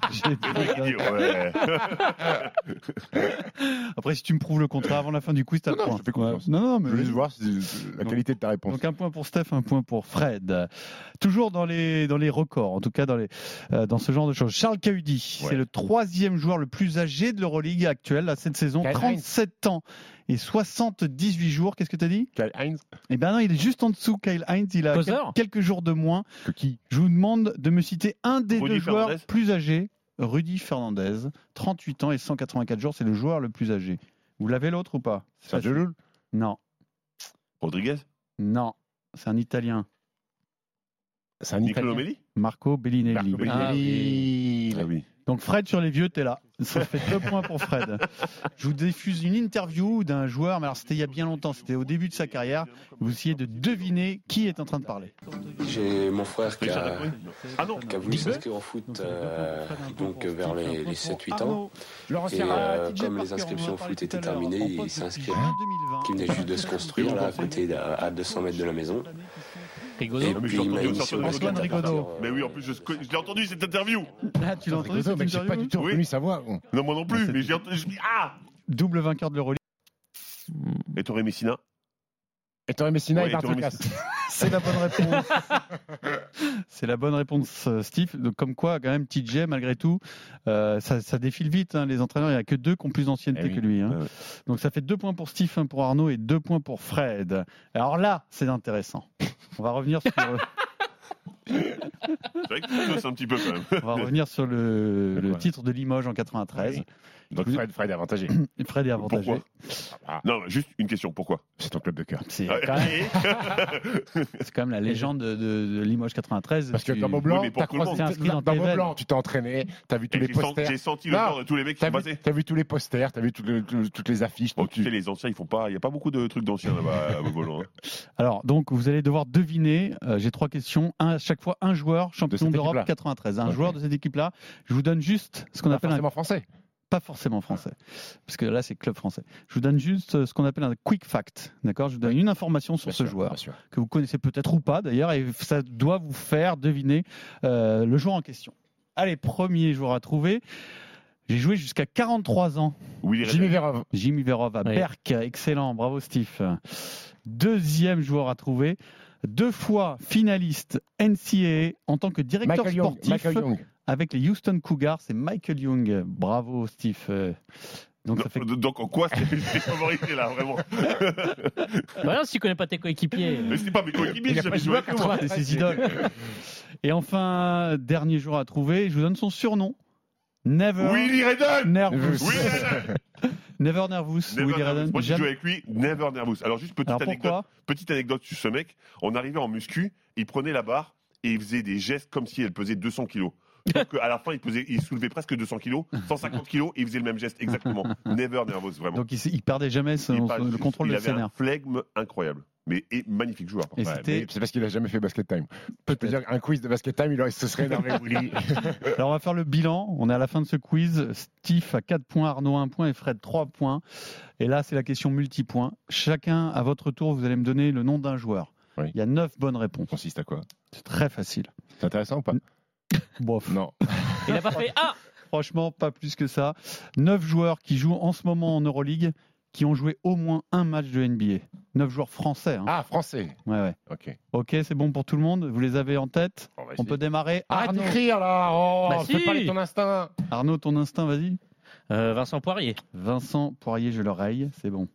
que j'ai- Ouais. [LAUGHS] Après, si tu me prouves le contraire avant la fin du quiz, t'as le Non, non, point. je fais confiance. Ouais. Non, non, Je mais veux juste voir si- la Donc- qualité de ta réponse. Donc un point pour Steph, un point pour Fred. Toujours dans les, dans les records, en tout cas dans, les, euh, dans ce genre de choses. Charles Cahudi, Ouais. c'est le troisième joueur le plus âgé de l'Euroleague actuelle à cette saison. Kyle 37 ans et 78 jours. Qu'est-ce que tu as dit? Kyle Heinz Eh ben non, il est juste en dessous, Kyle Heinz. Il a quelques jours de moins. Qui Je vous demande de me citer un des Rudy deux joueurs plus âgés. Rudy Fernandez, 38 ans et 184 jours, c'est le joueur le plus âgé. Vous l'avez l'autre ou pas? C'est Sergio. Llull Non, Rodriguez? Non, c'est un Italien. C'est un Nicolas Italien. Melli Marco Bellinelli. Marco Bellinelli. Ah oui. Donc Fred sur les vieux, t'es là. Ça fait deux points pour Fred. Je vous diffuse une interview d'un joueur, mais alors c'était il y a bien longtemps, c'était au début de sa carrière. Vous essayez de deviner qui est en train de parler. J'ai mon frère qui a, Lapointe Ah non qui a voulu s'inscrire au foot euh, donc vers les, les 7-8 ans. Je leur Et euh, comme les inscriptions au foot étaient terminées, il s'est inscrit qui venait juste de se construire là à côté de- à 200 mètres de la maison. Et mais puis Antoine Rigaudot. Mais oui, en plus, je, je l'ai entendu cette interview. Ah, tu l'as entendu cette mec, j'ai pas interview du tout Oui. reconnu sa voix. Non, moi non plus, mais j'ai entendu. je me dis, Ah Double vainqueur de l'Euroleague. Et Torre Messina Et Torre Messina Ouais, est parti Torre en casse. C'est la bonne réponse. [LAUGHS] C'est la bonne réponse, euh, Steve. Donc, comme quoi, quand même, TJ, malgré tout, euh, ça, ça défile vite. hein. Les entraîneurs, il n'y a que deux qui ont plus d'ancienneté Eh oui. que lui. hein. Donc, ça fait deux points pour Steve, un pour Arnaud et deux points pour Fred. Alors là, c'est intéressant. On va revenir sur, C'est vrai que tu bosses un petit peu quand même. [LAUGHS] on va revenir sur le, titre de Limoges en 93. Oui. Donc Fred, Fred est avantagé. [CLEARS THROAT] Fred est avantagé. Pourquoi ah. Non, juste une question. Pourquoi? C'est ton club de cœur. C'est quand, [LAUGHS] quand, même la légende de, de, de Limoges 93. Parce que dans Maublanc, oui, dans, tu t'es entraîné, tu as vu tous les posters. J'ai senti le corps de tous les mecs qui passaient. Tu as vu tous les posters, tu as vu toutes les, toutes les affiches. Bon, tu sais, les anciens, ils font pas. Il n'y a pas beaucoup de trucs d'anciens là-bas [LAUGHS] à Maublanc. Alors, donc, vous allez devoir deviner. Euh, J'ai trois questions. Un, à chaque fois, un joueur champion d'Europe 93. Un joueur de cette équipe-là. Je vous donne juste ce qu'on appelle un. français pas forcément français, parce que là c'est club français. Je vous donne juste euh, ce qu'on appelle un quick fact, d'accord? Je vous donne une information sur ce joueur que vous connaissez peut-être ou pas d'ailleurs, et ça doit vous faire deviner euh, le joueur en question. Allez, premier joueur à trouver. J'ai joué jusqu'à 43 ans. Jimmy Verov. Jimmy Verov à Berck, excellent, bravo Steve. Deuxième joueur à trouver deux fois finaliste NCAA en tant que directeur Michael sportif. Young. Michael Young avec les Houston Cougars. C'est Michael Young. Bravo, Steve. Donc, ça fait... donc en quoi c'est favorisé là, vraiment? Bah non, si tu connais pas tes coéquipiers. Mais c'est pas mes coéquipiers, j'ai joué 80, c'est ses idoles. Et enfin, dernier jour à trouver, je vous donne son surnom. Never. Willy Redden Nervous. Willy Redden Never Nervous. Never Willy Redden. Moi, j'ai joué avec lui, Never Nervous. Alors, juste petite Alors, anecdote. Petite anecdote sur ce mec. On arrivait en muscu, il prenait la barre et il faisait des gestes comme si elle pesait 200 kilos. Donc à la fin, il, pesait, il soulevait presque 200 kilos, 150 kilos, et il faisait le même geste exactement. [LAUGHS] Never nervous, vraiment. Donc il, il perdait jamais son, Il le contrôle il de avait ses un flegme incroyable. Mais et magnifique joueur. Ouais, mais C'est parce qu'il a jamais fait basket time. Peux dire un quiz de basket time, il aurait, se serait énervé. [LAUGHS] Alors on va faire le bilan. On est à la fin de ce quiz. Steve a 4 points, Arnaud 1 point et Fred 3 points. Et là, c'est la question multipoint. Chacun, à votre tour, vous allez me donner le nom d'un joueur. Oui. Il y a 9 bonnes réponses. consiste à quoi? C'est très facile. C'est intéressant ou pas? Bof. Non. [LAUGHS] Il a pas fait Ah Franchement, pas plus que ça. 9 joueurs qui jouent en ce moment en Euroleague qui ont joué au moins un match de NBA. 9 joueurs français. hein. Ah, français. Ouais, ouais. Ok. Ok, c'est bon pour tout le monde? Vous les avez en tête? On, va On essayer. peut démarrer. Arrête Arnaud, d'écrire là Oh, Bah fais si. ton instinct Arnaud, ton instinct, vas-y. Euh, Vincent Poirier. Vincent Poirier, je l'oreille, c'est bon.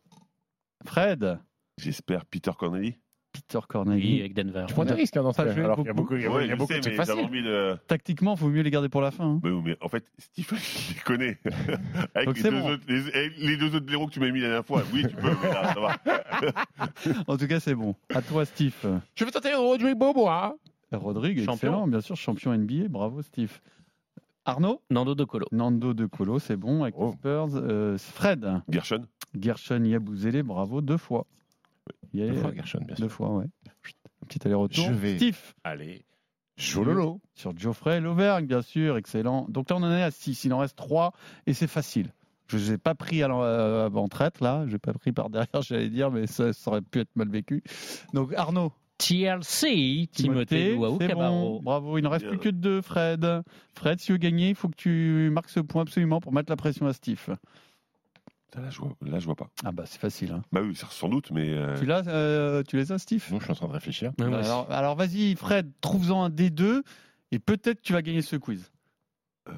Fred, J'espère Peter Corneli. Oui, Corneli. avec Denver. Je prends des risques hein, dans Ça Alors qu'il y a beaucoup. beaucoup, il y a, Ouais, il y a je beaucoup sais, de trucs mais j'avais faciles. envie de. Tactiquement, il vaut mieux les garder pour la fin. hein. Mais, oui, mais en fait, Stephen, je les connais. [LAUGHS] Avec Donc les deux, bon. autres, les, les deux autres blaireaux que tu m'as mis la dernière fois, oui, tu peux, mais là, ça va. [LAUGHS] En tout cas, c'est bon. À toi, Steve. Je vais tenter Rodrigue Bobois. Rodrigue, Champion. excellent, bien sûr, champion NBA. Bravo, Steve. Arnaud? Nando De Colo. Nando De Colo, c'est bon, avec Oh. les Spurs. Euh, Fred? Gershon Gershon Yabouzélé, bravo, deux fois. Il y a- Deux fois Gershon, bien sûr. Deux fois, ouais. Un petit aller-retour. Je vais- Steve Allez. Jololo. sur Geoffrey Lauvergne, bien sûr, excellent. Donc là, on en est à 6, il en reste 3 et c'est facile. Je ne les ai pas pris à l'en- euh, là. Je n'ai pas pris par derrière, [LAUGHS] j'allais dire, mais ça, ça aurait pu être mal vécu. Donc Arnaud, TLC, Timothée Cabarro. bon. Bravo, il ne reste Bien. plus que deux, Fred. Fred, si tu veux gagner, il faut que tu marques ce point absolument pour mettre la pression à Steve. Là, je vois, là, je vois pas. Ah bah c'est facile. hein. Bah oui, sans doute, mais. euh, Tu, l'as, euh, tu les as, Steve? Non, je suis en train de réfléchir. Ouais, moi Alors, alors vas-y, Fred, trouve-en un des deux et peut-être tu vas gagner ce quiz. euh,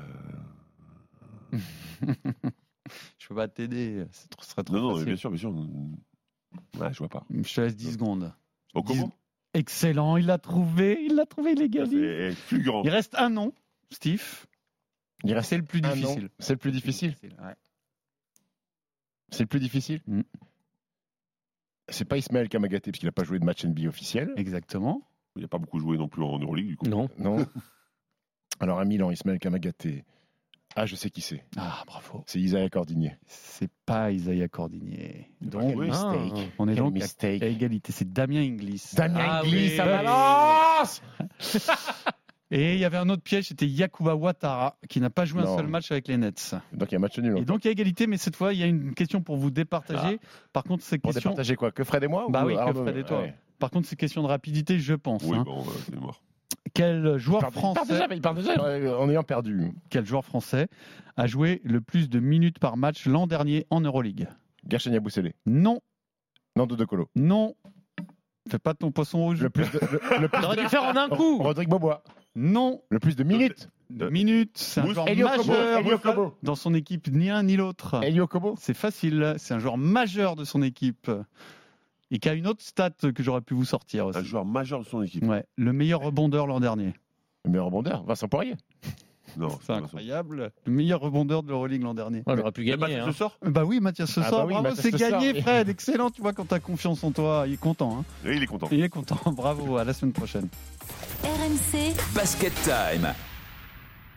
[LAUGHS] Je peux pas t'aider, ce serait trop Non, non, facile. bien sûr, bien sûr. Ouais, je vois pas. Je te laisse 10 secondes. Au comment Excellent, il l'a trouvé, il l'a trouvé, il est gagné. C'est fulgurant. Il reste un nom, Steve. Il reste C'est le plus difficile. C'est le plus difficile. ouais. C'est le plus difficile. Mm. C'est pas Ismaël Kamagaté parce qu'il n'a pas joué de match NBA officiel. Exactement. Il n'a pas beaucoup joué non plus en Euroleague, du coup. Non. Non. [LAUGHS] Alors à Milan, Ismaël Kamagaté. Ah, je sais qui c'est. Ah, bravo. C'est Isaiah Cordigné. C'est pas Isaiah Cordinier. Donc, Quel Ah. mistake. on est Quel donc à- mistake. à égalité. C'est Damien Inglis. Damien Ah Inglis oui. à Valence [LAUGHS] Et il y avait un autre piège, c'était Yakuba Ouattara, qui n'a pas joué Non. un seul match avec les Nets. Donc il y a un match nul. Et donc il y a égalité, mais cette fois, il y a une question pour vous départager. Par contre, c'est Pour question... départager quoi Que Fred et moi Bah ou oui, que Fred et toi. Ouais. Par contre, c'est question de rapidité, je pense. Oui, hein. bon, euh, c'est mort. Quel Il joueur part, il part français déjà, il part déjà en ayant perdu. quel joueur français a joué le plus de minutes par match l'an dernier en Euroleague? Gershon Yabusele. Non, Nando De Colo. non. Fais pas ton poisson rouge. Le plus de, le, le [LAUGHS] plus T'aurais dû faire en un coup. Rodrigue Bobois. Non. Le plus de minutes. De minutes. C'est un joueur Elio majeur Kobo. dans son équipe, ni un ni l'autre. Elio Kobo. C'est facile. C'est un joueur majeur de son équipe. Et qui a une autre stat que j'aurais pu vous sortir Un aussi. joueur majeur de son équipe. Ouais, le meilleur rebondeur l'an dernier. Le meilleur rebondeur, Vincent Poirier. Non, c'est incroyable. Le meilleur rebondeur de l'Euroleague l'an dernier. Ouais, J'aurais pu gagner. Hein. sort Bah oui, Mathias ce Ah bah oui, Bravo, Mathias c'est Ce gagné. Fred. Excellent. Tu vois, quand t'as confiance en toi, il est content. hein. Oui, il est content. Il est content. [LAUGHS] Bravo. À la semaine prochaine. RMC Basket Time.